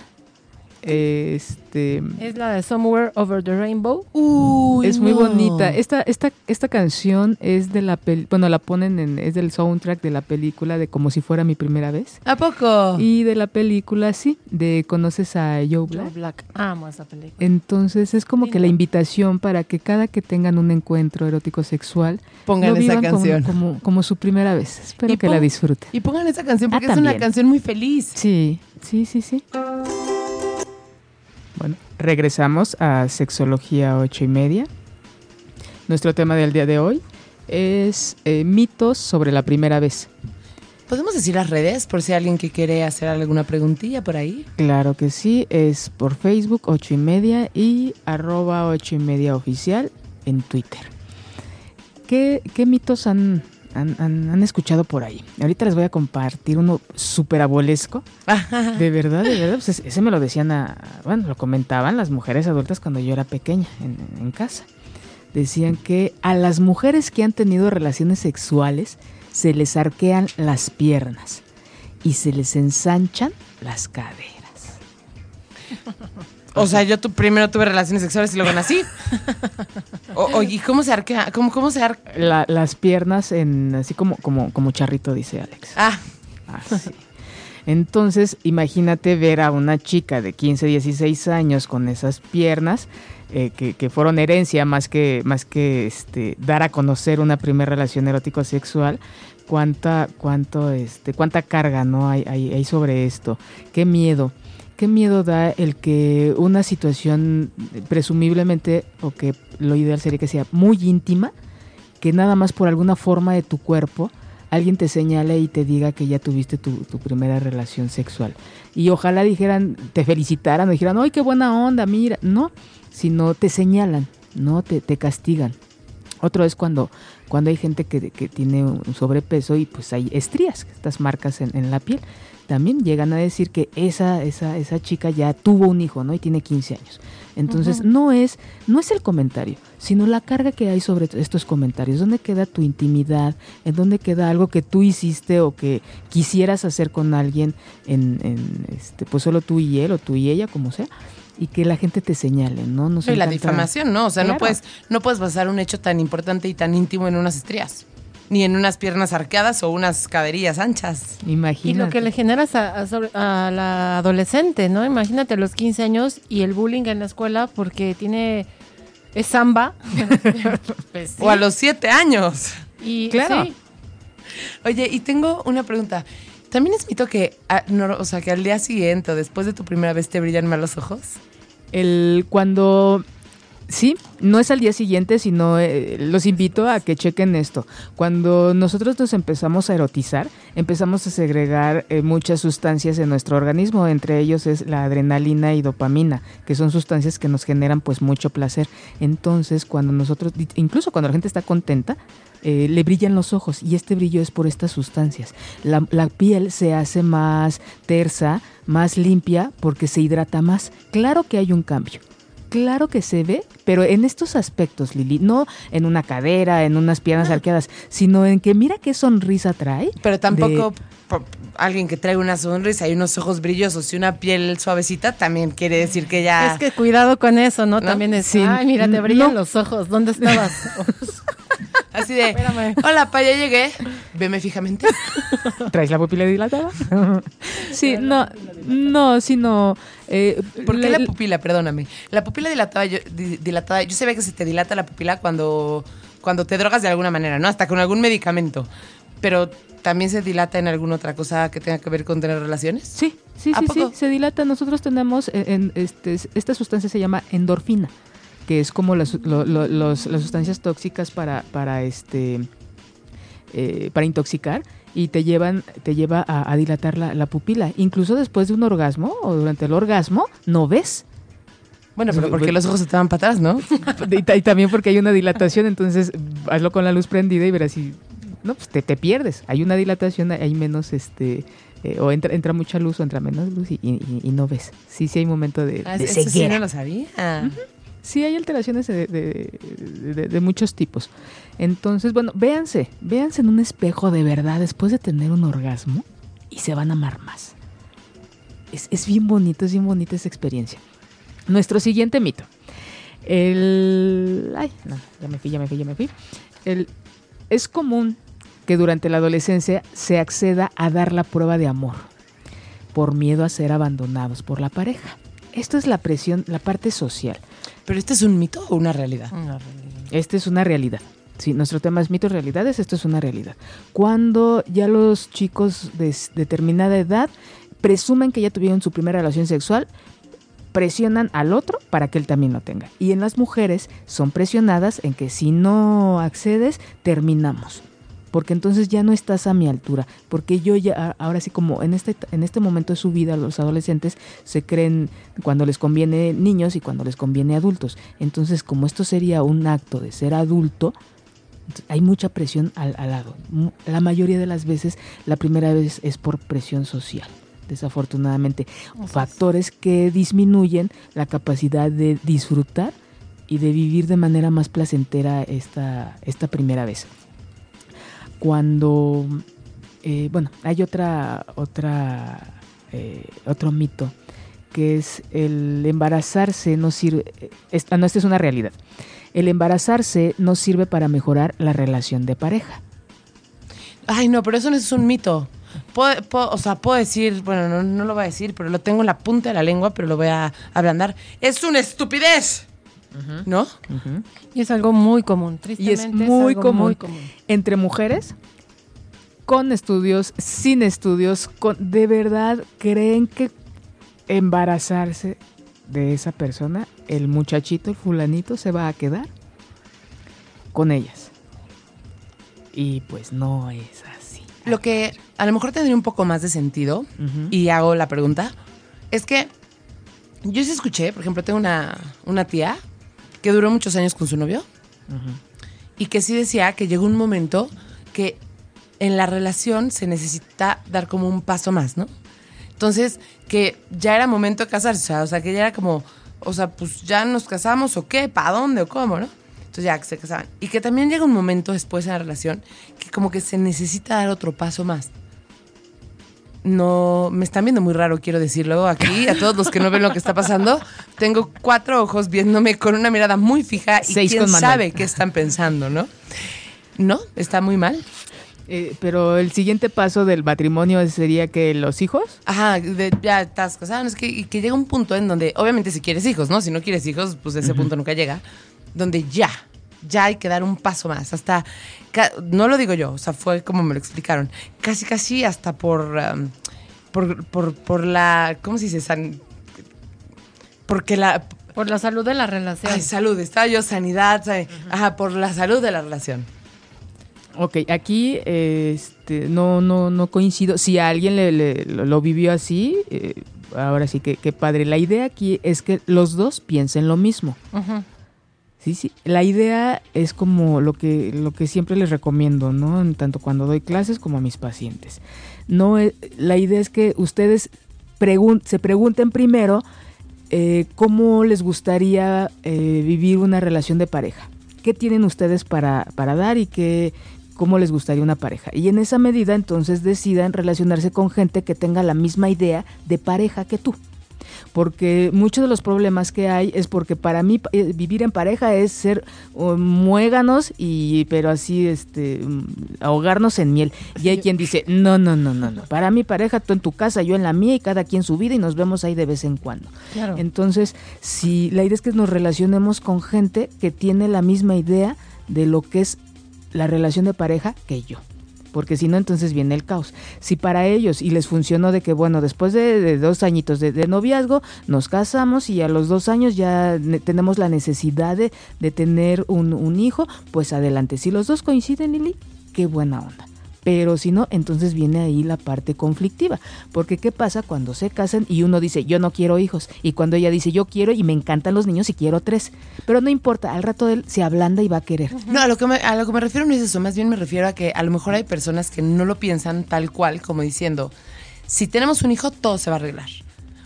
Este, Es la de Somewhere Over the Rainbow. Uy, es muy no. bonita. Esta, esta, esta canción es de la pel bueno, la ponen en, es del soundtrack de la película de Como si fuera mi primera vez. ¿A poco? Y de la película, sí, de ¿Conoces a Joe Black? Joe Black. Amo esa película. Entonces es como que la invitación para que cada que tengan un encuentro erótico sexual Pongan lo esa vivan como- canción. Como, como, su primera vez. Espero Y que la disfruten. Y pongan esa canción porque Ah, es una canción muy feliz. Sí, sí, sí, sí. Bueno, regresamos a Sexología ocho y media. Nuestro tema del día de hoy es eh, mitos sobre la primera vez. ¿Podemos decir las redes por si hay alguien que quiere hacer alguna preguntilla por ahí? Claro que sí, es por Facebook ocho y media y arroba ocho y media oficial en Twitter. ¿Qué, qué mitos han, han, han- han escuchado por ahí? Ahorita les voy a compartir uno súper abuelesco. De verdad, de verdad, pues ese- ese me lo decían a, bueno, lo comentaban las mujeres adultas cuando yo era pequeña en, en casa. Decían que a las mujeres que han tenido relaciones sexuales se les arquean las piernas y se les ensanchan las caderas. O sea, yo tu, primero tuve relaciones sexuales y luego nací. [LAUGHS] O, o, ¿Y cómo se arquea? ¿Cómo, cómo se arquea? La- las piernas en así como, como, como charrito, dice Alex. Ah, Así. Entonces, imagínate ver a una chica de 15, 16 años con esas piernas eh, que, que fueron herencia más que, más que este, dar a conocer una primera relación erótico sexual. Cuánta, cuánto, este, cuánta carga ¿no? hay, hay, hay sobre esto. Qué miedo. Qué miedo da el que una situación eh, presumiblemente, o que lo ideal sería que sea muy íntima, que nada más por alguna forma de tu cuerpo alguien te señale y te diga que ya tuviste tu, primera relación sexual. Y ojalá dijeran, te felicitaran o dijeran, ¡ay, qué buena onda! Mira, no, sino te señalan, no te, te castigan. Otro es cuando cuando hay gente que, que tiene un sobrepeso y pues hay estrías, estas marcas en, en la piel. También llegan a decir que esa, esa, esa chica ya tuvo un hijo, ¿no? Y tiene 15 años. Entonces, no es, no es el comentario, sino la carga que hay sobre estos comentarios. ¿Dónde queda tu intimidad? ¿En dónde queda algo que tú hiciste o que quisieras hacer con alguien en, en este, pues solo tú y él, o tú y ella, como sea? Y que la gente te señale, ¿no? Nos y la difamación, ¿no? O sea, no puedes, no puedes basar un hecho tan importante y tan íntimo en unas estrías. Ni en unas piernas arqueadas o unas caderillas anchas. Imagínate. Y lo que le generas a, a sobre- a la adolescente, ¿no? Imagínate los 15 años y el bullying en la escuela porque tiene es samba. [LAUGHS] Pues sí. O a los siete años. Y, Claro. sí. Oye, y tengo una pregunta. ¿También es mito que, ah, o sea, que al día siguiente o después de tu primera vez te brillan más los ojos? El cuando sí, no es al día siguiente, sino eh, los invito a que chequen esto. Cuando nosotros nos empezamos a erotizar, empezamos a segregar eh, muchas sustancias en nuestro organismo, entre ellos es la adrenalina y dopamina, que son sustancias que nos generan pues mucho placer. Entonces, cuando nosotros incluso cuando la gente está contenta, eh, le brillan los ojos y este brillo es por estas sustancias. La, la piel se hace más tersa, más limpia porque se hidrata más. Claro que hay un cambio. Claro que se ve, pero en estos aspectos, Lili, no en una cadera, en unas piernas arqueadas, sino en que mira qué sonrisa trae. Pero tampoco de- alguien que trae una sonrisa y unos ojos brillosos y una piel suavecita también quiere decir que ya... Es que cuidado con eso, ¿no? ¿No? También es, Sí, ay, mira, te brillan no. los ojos. ¿Dónde estabas? [LAUGHS] [LAUGHS] [LAUGHS] Así de, Espérame. hola, pa, ya llegué. Veme fijamente. [LAUGHS] ¿Traes la pupila dilatada? [LAUGHS] sí, no, no, sino... eh, ¿Por qué la pupila? Perdóname. La pupila dilatada, yo, di- dilatada, yo sabía que se te dilata la pupila cuando, cuando te drogas de alguna manera, ¿no? Hasta con algún medicamento. Pero también se dilata en alguna otra cosa que tenga que ver con tener relaciones. Sí, sí, ¿A sí, sí, se dilata. Nosotros tenemos, eh, en, este, esta sustancia se llama endorfina, que es como las, lo- lo- los- las sustancias tóxicas para, para, este, eh, para intoxicar y te llevan, te lleva a, a dilatar la, la pupila. Incluso después de un orgasmo o durante el orgasmo, no ves. Bueno, pero porque los ojos se te van para atrás, ¿no? [LAUGHS] Y, ta- y también porque hay una dilatación, entonces hazlo con la luz prendida y verás si no, pues te, te pierdes. Hay una dilatación, hay menos este eh, o entra, entra mucha luz o entra menos luz y, y- y no ves. Sí, sí hay momento de, Ah, de eso sí no lo sabía. Sí, hay alteraciones de, muchos tipos. Entonces, bueno, véanse, véanse en un espejo de verdad después de tener un orgasmo y se van a amar más. Es, es bien bonito, es bien bonita esa experiencia. Nuestro siguiente mito. El... Ay, no, ya me fui, ya me fui, ya me fui. El, es común que durante la adolescencia se acceda a dar la prueba de amor por miedo a ser abandonados por la pareja. Esto es la presión, la parte social. ¿Pero este es un mito o una realidad? Esta es una realidad. Sí, nuestro tema es mitos, realidades, esto es una realidad. Cuando ya los chicos de determinada edad presumen que ya tuvieron su primera relación sexual, presionan al otro para que él también lo tenga. Y en las mujeres son presionadas en que si no accedes, terminamos. Porque entonces ya no estás a mi altura. Porque yo ya, ahora sí como en este, en este momento de su vida, los adolescentes se creen cuando les conviene niños y cuando les conviene adultos. Entonces como esto sería un acto de ser adulto, hay mucha presión al, al lado. La mayoría de las veces, la primera vez es por presión social, desafortunadamente. Factores que disminuyen la capacidad de disfrutar y de vivir de manera más placentera esta, esta primera vez. Cuando, eh, bueno, hay otra, otra, eh, otro mito que es el embarazarse no sirve, eh, esta, no, esta es una realidad. El embarazarse no sirve para mejorar la relación de pareja. Ay, no, pero eso no es un mito. Puedo- o sea, puedo decir, bueno, no, no lo voy a decir, pero lo tengo en la punta de la lengua, pero lo voy a ablandar. ¡Es una estupidez! ¿No? Y es algo muy común, Y es tristemente. muy algo común. muy común. Entre mujeres, con estudios, sin estudios, con, ¿de verdad creen que embarazarse de esa persona, el muchachito, el fulanito, se va a quedar con ellas? Y pues no es así. Lo que a lo mejor tendría un poco más de sentido, y hago la pregunta, es que yo sí escuché, por ejemplo, tengo una, una tía que duró muchos años con su novio y que sí decía que llegó un momento que en la relación se necesita dar como un paso más, ¿no? Entonces, que ya era momento de casarse, o sea, o sea, que ya era como, o sea, pues ya nos casamos o qué, para dónde o cómo, ¿no? Entonces ya que se casaban. Y que también llega un momento después en la relación que como que se necesita dar otro paso más. No, me están viendo muy raro, quiero decirlo aquí, a todos los que no ven lo que está pasando. Tengo cuatro ojos viéndome con una mirada muy fija y Seis quién sabe qué están pensando, ¿no? No, está muy mal. Eh, pero el siguiente paso del matrimonio sería que los hijos. Ajá, de- ya estás casado, no es que, y que llega un punto en donde, obviamente si quieres hijos, ¿no? Si no quieres hijos, pues ese punto nunca llega, donde ya, ya hay que dar un paso más, hasta, ca- no lo digo yo, o sea, fue como me lo explicaron, casi, casi hasta por, um, por, por, por la, ¿cómo se dice? San- porque la, Por la salud de la relación. ay, salud, estaba yo, sanidad, sa- ajá, por la salud de la relación. Ok, aquí eh, este, no, no, no coincido. Si a alguien le, le- lo, lo vivió así, eh, ahora sí que, que padre. La idea aquí es que los dos piensen lo mismo. Ujú. Sí, sí. La idea es como lo que, lo que siempre les recomiendo, ¿no? Tanto cuando doy clases como a mis pacientes. No, la idea es que ustedes se pregunten primero eh, cómo les gustaría eh, vivir una relación de pareja. ¿Qué tienen ustedes para, para dar y qué, cómo les gustaría una pareja? Y en esa medida entonces decidan relacionarse con gente que tenga la misma idea de pareja que tú porque muchos de los problemas que hay es porque para mí eh, vivir en pareja es ser muéganos y pero así este mm, ahogarnos en miel. Y hay quien dice no no no no no para mi pareja tú en tu casa yo en la mía y cada quien su vida y nos vemos ahí de vez en cuando Claro. entonces si la idea es que nos relacionemos con gente que tiene la misma idea de lo que es la relación de pareja que yo porque si no, entonces viene el caos. Si para ellos y les funcionó de que, bueno, después de, dos añitos de, noviazgo, nos casamos y a los dos años ya ne- tenemos la necesidad de, de tener un, un hijo, pues adelante. Si los dos coinciden, Lili, qué buena onda. Pero si no, entonces viene ahí la parte conflictiva. Porque ¿qué pasa cuando se casan y uno dice, yo no quiero hijos? Y cuando ella dice, yo quiero y me encantan los niños y quiero tres. Pero no importa, al rato él se ablanda y va a querer. No, a lo, que me, a lo que me refiero no es eso, más bien me refiero a que a lo mejor hay personas que no lo piensan tal cual, como diciendo, si tenemos un hijo, todo se va a arreglar.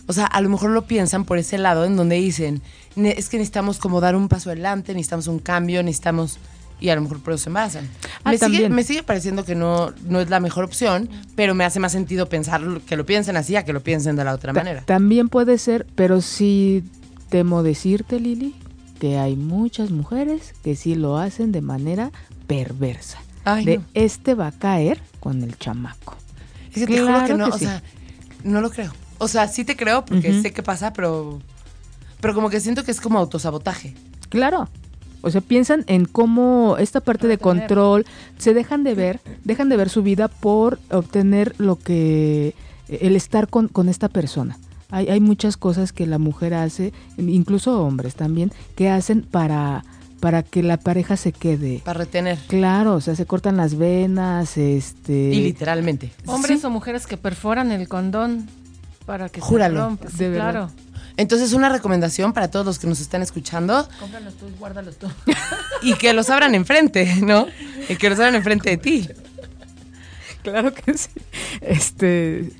O sea, a lo mejor lo piensan por ese lado en donde dicen, "Ne- es que necesitamos como dar un paso adelante, necesitamos un cambio, necesitamos... Y a lo mejor por eso se embarazan. Ah, me, sigue, me sigue pareciendo que no, no es la mejor opción, pero me hace más sentido pensar que lo piensen así a que lo piensen de la otra Ta- manera. También puede ser, pero sí temo decirte, Lili, que hay muchas mujeres que sí lo hacen de manera perversa. Ay, de no. este va a caer con el chamaco. Es que te juro Claro que no, que o sí. sea, no lo creo. O sea, sí te creo porque sé qué pasa, pero, pero como que siento que es como autosabotaje. Claro. O sea, piensan en cómo esta parte de control se dejan de ver, dejan de ver su vida por obtener lo que el estar con, con esta persona. Hay, hay muchas cosas que la mujer hace, incluso hombres también, que hacen para, para que la pareja se quede. Para retener. Claro, o sea, se cortan las venas, este... Y literalmente. Hombres Sí. o mujeres que perforan el condón para que Júralo. se rompa. Sí, verdad. Entonces, una recomendación para todos los que nos están escuchando Cómpralos tú, guárdalos tú. [LAUGHS] y que los abran enfrente, ¿no? Y que los abran enfrente de ti. Claro que sí. Este...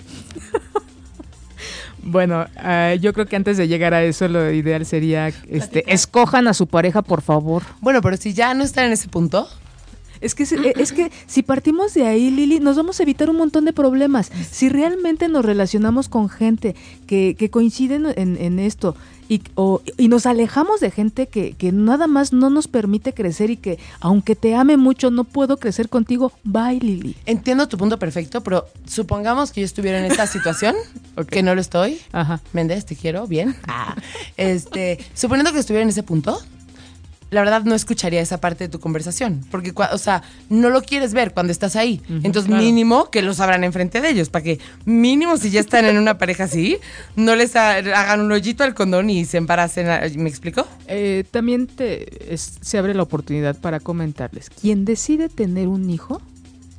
Bueno, ah, yo creo que antes de llegar a eso, lo ideal sería, este, escojan a su pareja, por favor. Bueno, pero si ya no están en ese punto, Es que, se- es que si partimos de ahí, Lili, nos vamos a evitar un montón de problemas. Si realmente nos relacionamos con gente que, que coinciden en, en esto y, o- y nos alejamos de gente que, que nada más no nos permite crecer y que aunque te ame mucho, no puedo crecer contigo, bye, Lili. entiendo tu punto perfecto, pero supongamos que yo estuviera en esta situación, [LAUGHS] que no lo estoy. Ajá. Méndez, te quiero, bien. Este, suponiendo que estuviera en ese punto, la verdad no escucharía esa parte de tu conversación, porque, o sea, no lo quieres ver cuando estás ahí. Entonces, claro. mínimo que los abran enfrente de ellos, para que mínimo si ya están en una pareja así, no les ha- hagan un hoyito al condón y se embaracen. ¿Me explico? Eh, también te, es- se abre la oportunidad para comentarles. Quien decide tener un hijo,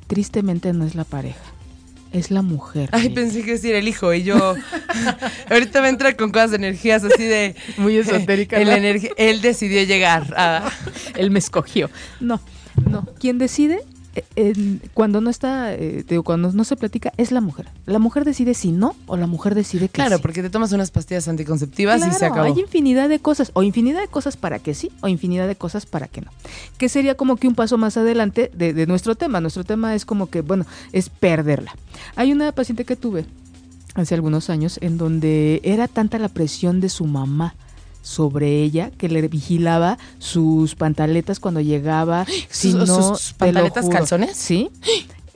tristemente no es la pareja, es la mujer. Ay, pensé que iba a decir el hijo y yo [LAUGHS] ahorita me entra con cosas de energías así de Muy esotérica, el ¿no? energi- él decidió llegar a Él me escogió. No. No, quien decide eh, en- cuando no está, eh, digo, cuando no se platica, es la mujer. La mujer decide si no o la mujer decide que Claro, sí. porque te tomas unas pastillas anticonceptivas y se acabó. Hay infinidad de cosas, o infinidad de cosas para que sí, o infinidad de cosas para que no. Que sería como que un paso más adelante de, de nuestro tema. Nuestro tema es como que, bueno, es perderla. Hay una paciente que tuve hace algunos años en donde era tanta la presión de su mamá sobre ella que le vigilaba sus pantaletas cuando llegaba [GASPS] si ¿Sus- no sus- pantaletas calzones? sí.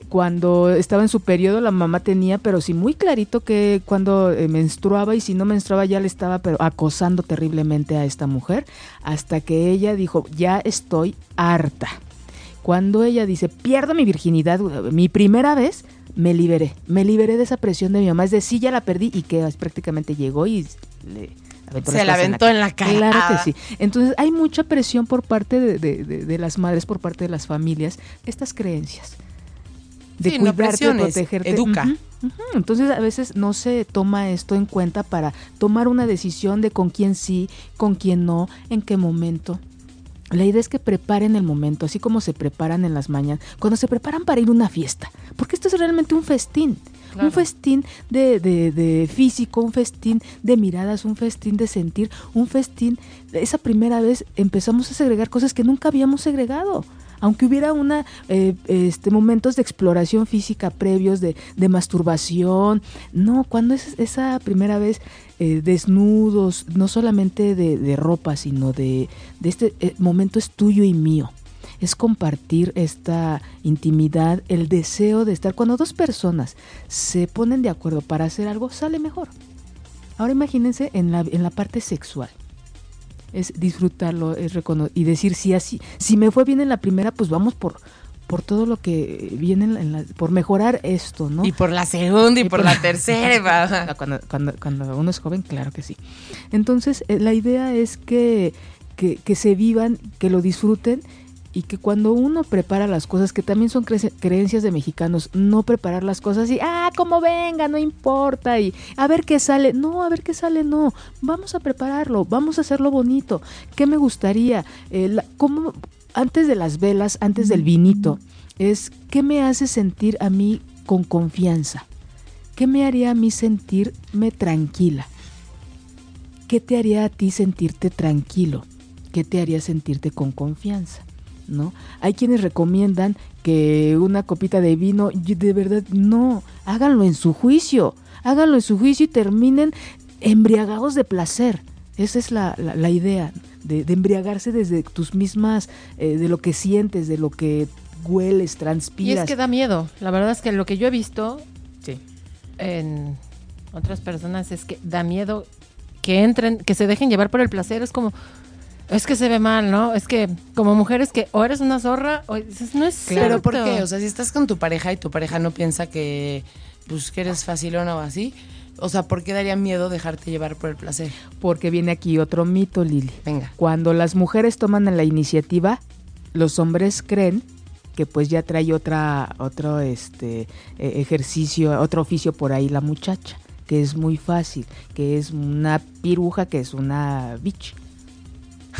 Cuando estaba en su periodo la mamá tenía pero sí muy clarito que cuando eh, menstruaba y si no menstruaba ya le estaba pero acosando terriblemente a esta mujer hasta que ella dijo ya estoy harta cuando ella dice pierdo mi virginidad mi primera vez me liberé me liberé de esa presión de mi mamá es decir ya la perdí y que prácticamente llegó y le aventó Se la aventó en la cara. Claro que sí. Entonces hay mucha presión por parte de, de- de- de las madres, por parte de las familias, estas creencias. De Sí, cuidarte, protegerte. educa. Entonces a veces no se toma esto en cuenta para tomar una decisión de con quién sí, con quién no, en qué momento. La idea es que preparen el momento, así como se preparan en las mañanas, cuando se preparan para ir a una fiesta, porque esto es realmente un festín. Claro. Un festín de, de- de físico, un festín de miradas, un festín de sentir, un festín. Esa primera vez empezamos a segregar cosas que nunca habíamos segregado. Aunque hubiera una eh, este, momentos de exploración física previos, de, de masturbación. No, cuando es esa primera vez eh, desnudos, no solamente de, de ropa, sino de, de este eh, momento es tuyo y mío es compartir esta intimidad, el deseo de estar. Cuando dos personas se ponen de acuerdo para hacer algo, sale mejor. Ahora imagínense en la, en la parte sexual. Es disfrutarlo, es y decir si así, si me fue bien en la primera, pues vamos por, por todo lo que viene en la- por mejorar esto, ¿no? Y por la segunda y, Y por, por- la tercera. [LAUGHS] Cuando, cuando, cuando uno es joven, claro que sí. Entonces, eh, la idea es que, que, que se vivan, que lo disfruten y que cuando uno prepara las cosas, que también son creencias de mexicanos, no preparar las cosas y, ah, como venga, no importa, y a ver qué sale. No, a ver qué sale, no. Vamos a prepararlo, vamos a hacerlo bonito. ¿Qué me gustaría? Eh, ¿Cómo, antes de las velas, antes del vinito, es qué me hace sentir a mí con confianza? ¿Qué me haría a mí sentirme tranquila? ¿Qué te haría a ti sentirte tranquilo? ¿Qué te haría sentirte con confianza? ¿No? Hay quienes recomiendan que una copita de vino, de verdad, no, háganlo en su juicio, háganlo en su juicio y terminen embriagados de placer. Esa es la, la- idea, de, embriagarse desde tus mismas, eh, de lo que sientes, de lo que hueles, Y transpiras. es que da miedo. La verdad es que lo que yo he visto Sí. en otras personas es que da miedo que entren, que se dejen llevar por el placer. Es como, es que se ve mal, ¿no? Es que como mujeres que o eres una zorra o dices, no es Pero ¿por qué? O sea, si estás con tu pareja y tu pareja no piensa que, pues, que eres facilona o así, o sea, ¿por qué daría miedo dejarte llevar por el placer? Porque viene aquí otro mito, Lili. Venga. Cuando las mujeres toman la iniciativa, los hombres creen que pues ya trae otra otro este eh, ejercicio, otro oficio por ahí la muchacha, que es muy fácil, que es una piruja, que es una bitch.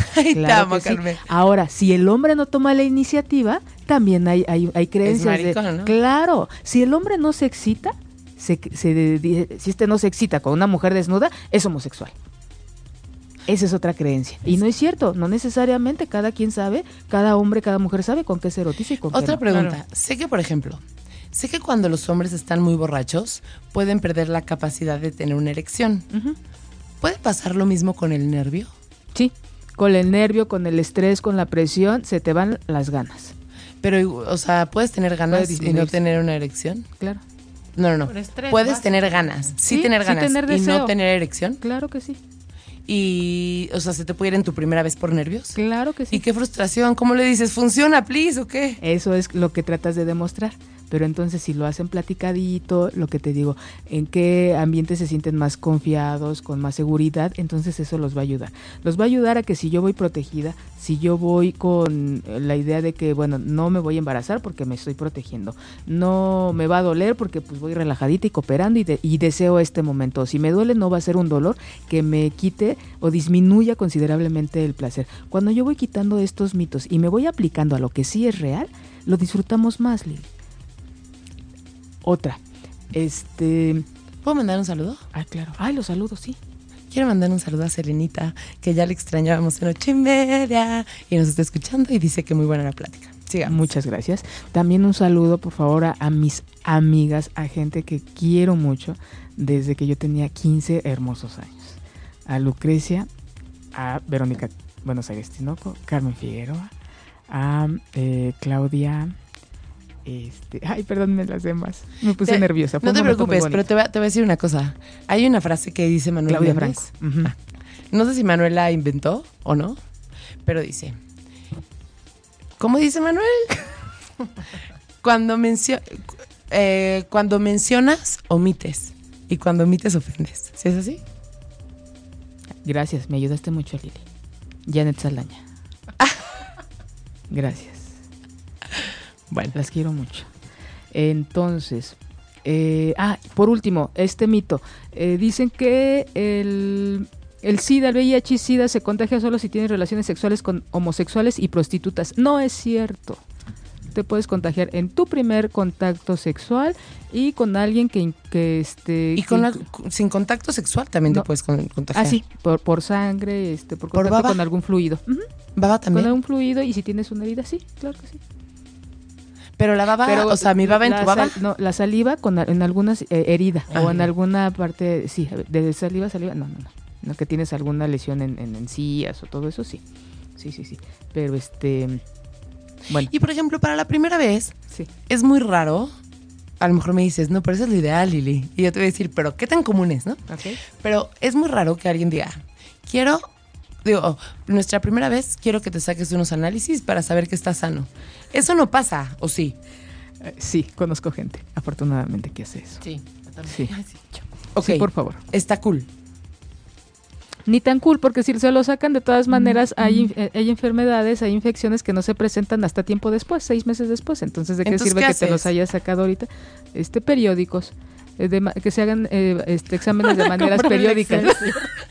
[LAUGHS] Claro que sí. Carmen. Ahora, si el hombre no toma la iniciativa, también hay, hay, hay creencias de... maricón, ¿no? Claro, si el hombre no se excita, se, si este no se excita con una mujer desnuda, es homosexual. Esa es otra creencia. Y no es cierto, no necesariamente, cada quien sabe, cada hombre, cada mujer sabe con qué se erotiza y con qué Otra pregunta. Sé que, por ejemplo, sé que cuando los hombres están muy borrachos, pueden perder la capacidad de tener una erección. ¿Puede pasar lo mismo con el nervio? Sí, con el nervio, con el estrés, con la presión, se te van las ganas. Pero, o sea, ¿puedes tener ganas y no tener una erección? Claro, No, no, no. Por estrés, Puedes tener ganas, sí, Sí, tener sí ganas tener y no tener erección. claro que sí, Y, o sea, ¿se te puede ir en tu primera vez por nervios? claro que sí. Y qué frustración. ¿Cómo le dices? ¿Funciona, please, o qué? Eso es lo que tratas de demostrar. Pero entonces si lo hacen platicadito, lo que te digo, en qué ambiente se sienten más confiados, con más seguridad, entonces eso los va a ayudar. Los va a ayudar a que si yo voy protegida, si yo voy con la idea de que, bueno, no me voy a embarazar porque me estoy protegiendo, no me va a doler porque pues voy relajadita y cooperando y, y deseo este momento. Si me duele no va a ser un dolor que me quite o disminuya considerablemente el placer. Cuando yo voy quitando estos mitos y me voy aplicando a lo que sí es real, lo disfrutamos más, Lili. Otra. Este. ¿Puedo mandar un saludo? Ah, claro. Ay, los saludos, sí. Quiero mandar un saludo a Serenita, que ya le extrañábamos en ocho y media y nos está escuchando y dice que muy buena la plática. Sigamos. Muchas gracias. También un saludo, por favor, a, a, mis amigas, a gente que quiero mucho desde que yo tenía 15 hermosos años. A Lucrecia, a Verónica Buenos Aires Tinoco, Carmen Figueroa, a eh, Claudia. Este, ay, perdón, me las demás. Me puse Te- nerviosa. Fue No te preocupes, pero te voy, a, te voy a decir una cosa. Hay una frase que dice Manuel Claudia. Franco. Ah, No sé si Manuel la inventó o no, pero dice. ¿Cómo dice Manuel? [LAUGHS] cuando, mencio- eh, cuando mencionas, omites. Y cuando omites, ofendes. ¿Sí es así? Gracias, me ayudaste mucho, Lili. Janet Saldaña. [LAUGHS] Gracias. Bueno. Las quiero mucho. Entonces, eh, ah, por último, este mito. Eh, dicen que el, el SIDA, el VIH y SIDA se contagia solo si tienes relaciones sexuales con homosexuales y prostitutas. No es cierto. Te puedes contagiar en tu primer contacto sexual y con alguien que, que este Y con que la- sin contacto sexual también No. te puedes con- contagiar. Ah, sí, por, por sangre, este, por ¿Por contacto baba? con algún fluido. Ujú, Baba Con también. algún fluido y si tienes una herida, sí, claro que sí. Pero la baba, o sea, mi baba en tu baba. sal- no, la saliva con, en algunas eh, herida o en alguna parte, sí, de saliva, saliva, no, no, no. No que tienes alguna lesión en, en encías o todo eso, sí. Sí, sí, sí. Pero este, bueno, Y por ejemplo, para la primera vez, sí. es muy raro. A lo mejor me dices, no, pero eso es lo ideal, Lili. Y yo te voy a decir, pero ¿qué tan común es, no? Ok. Pero es muy raro que alguien diga, quiero, digo, nuestra primera vez quiero que te saques unos análisis para saber que estás sano. Eso no pasa, ¿o sí? Eh, sí, conozco gente, afortunadamente, que hace eso. Sí. Sí. Ok, Sí, por favor. está cool. Ni tan cool, porque si se lo sacan, de todas maneras, hay, inf- eh, hay enfermedades, hay infecciones que no se presentan hasta tiempo después, seis meses después. Entonces, ¿de qué Entonces, sirve ¿qué que te los hayas sacado ahorita? Este, periódicos. Eh, de que se hagan eh, este, exámenes de [LAUGHS] maneras periódicas. [LAUGHS]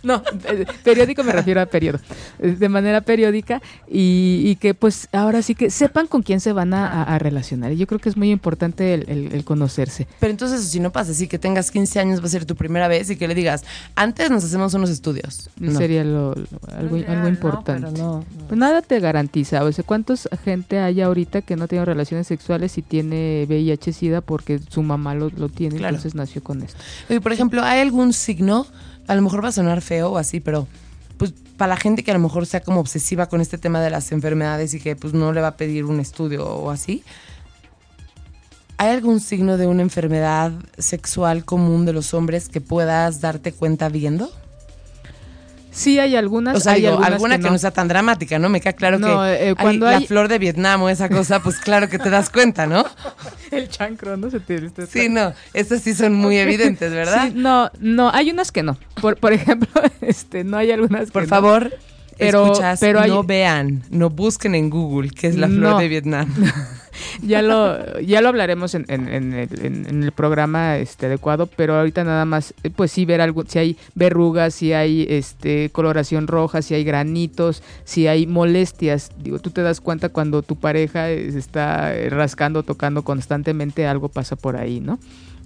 No, eh, periódico me refiero a periodo. eh, De manera periódica y, y que pues ahora sí que sepan con quién se van a, a- a relacionar. Y yo creo que es muy importante el, el- el conocerse. Pero entonces, si no pasa así, que tengas 15 años, va a ser tu primera vez y que le digas, antes nos hacemos unos estudios. No. Sería lo, lo- algo, algo no, importante. pero no, no. Pues nada te garantiza. O sea, ¿cuántos gente hay ahorita que no tiene relaciones sexuales y tiene VIH-Sida porque su mamá lo, lo tiene, Claro. entonces nació con esto? Oye, por ejemplo, ¿hay algún signo? A lo mejor va a sonar feo o así, pero pues para la gente que a lo mejor sea como obsesiva con este tema de las enfermedades y que pues no le va a pedir un estudio o así. ¿Hay algún signo de una enfermedad sexual común de los hombres que puedas darte cuenta viendo? Sí hay algunas, O sea, hay digo, algunas alguna que no. sea tan dramática, ¿no? Me queda claro No, que eh, hay cuando la flor de Vietnam o esa cosa, pues claro que te das cuenta, ¿no? [LAUGHS] El chancro, ¿no? Se te, te- Sí, no, estas sí son muy evidentes, ¿verdad? Sí, no, no, hay unas que no. Por, por ejemplo, [LAUGHS] este, no hay algunas que Por no. favor, Pero- escuchas, pero hay- no vean, no busquen en Google qué es la flor No. de Vietnam. [LAUGHS] [LAUGHS] Ya lo, ya lo hablaremos en, en- en el, en- el programa este, adecuado, pero ahorita nada más, eh, pues sí ver algo, si hay verrugas, si hay este coloración roja, si hay granitos, si hay molestias. Digo, tú te das cuenta cuando tu pareja eh, está eh, rascando, tocando constantemente, algo pasa por ahí, ¿no?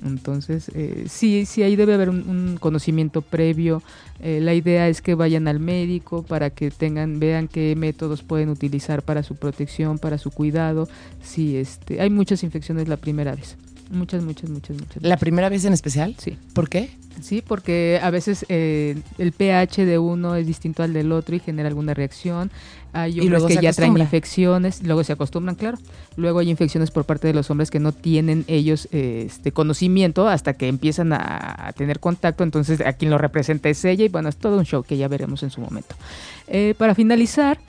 Entonces, eh, sí, sí, ahí debe haber un, conocimiento previo. Eh, la idea es que vayan al médico para que tengan, vean qué métodos pueden utilizar para su protección, para su cuidado. Sí, este, hay muchas infecciones la primera vez. Muchas, muchas, muchas, muchas. ¿La primera vez en especial? Sí, ¿Por qué? sí, porque a veces eh, el pH de uno es distinto al del otro y genera alguna reacción. Hay hombres que ya traen infecciones, luego se acostumbran, claro. Luego hay infecciones por parte de los hombres que no tienen ellos eh, este conocimiento hasta que empiezan a, a tener contacto. Entonces, a quien lo representa es ella y bueno, es todo un show que ya veremos en su momento. Eh, para finalizar,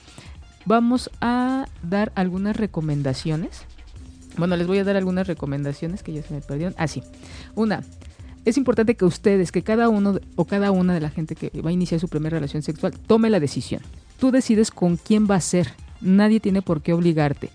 vamos a dar algunas recomendaciones Bueno, les voy a dar algunas recomendaciones que ya se me perdieron. Ah. Una, es importante que ustedes, que cada uno o cada una de la gente que va a iniciar su primera relación sexual, tome la decisión. Tú decides con quién va a ser. Nadie tiene por qué obligarte.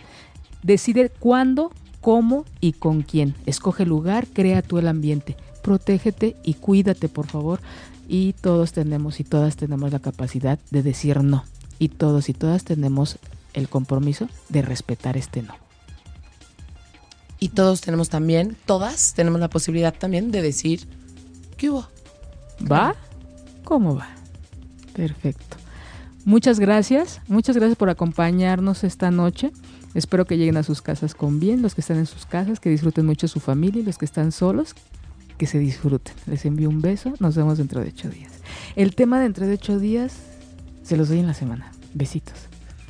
Decide cuándo, cómo y con quién. Escoge el lugar, crea tú el ambiente. Protégete y cuídate, por favor. Y todos tenemos y todas tenemos la capacidad de decir no. Y todos y todas tenemos el compromiso de respetar este no. Y todos tenemos también, todas tenemos la posibilidad también de decir, ¿qué hubo? ¿Va? ¿Cómo va? Perfecto. Muchas gracias, muchas gracias por acompañarnos esta noche. Espero que lleguen a sus casas con bien, los que están en sus casas, que disfruten mucho su familia y los que están solos, que se disfruten. Les envío un beso, nos vemos dentro de ocho días. El tema de dentro de ocho días se los doy en la semana. Besitos.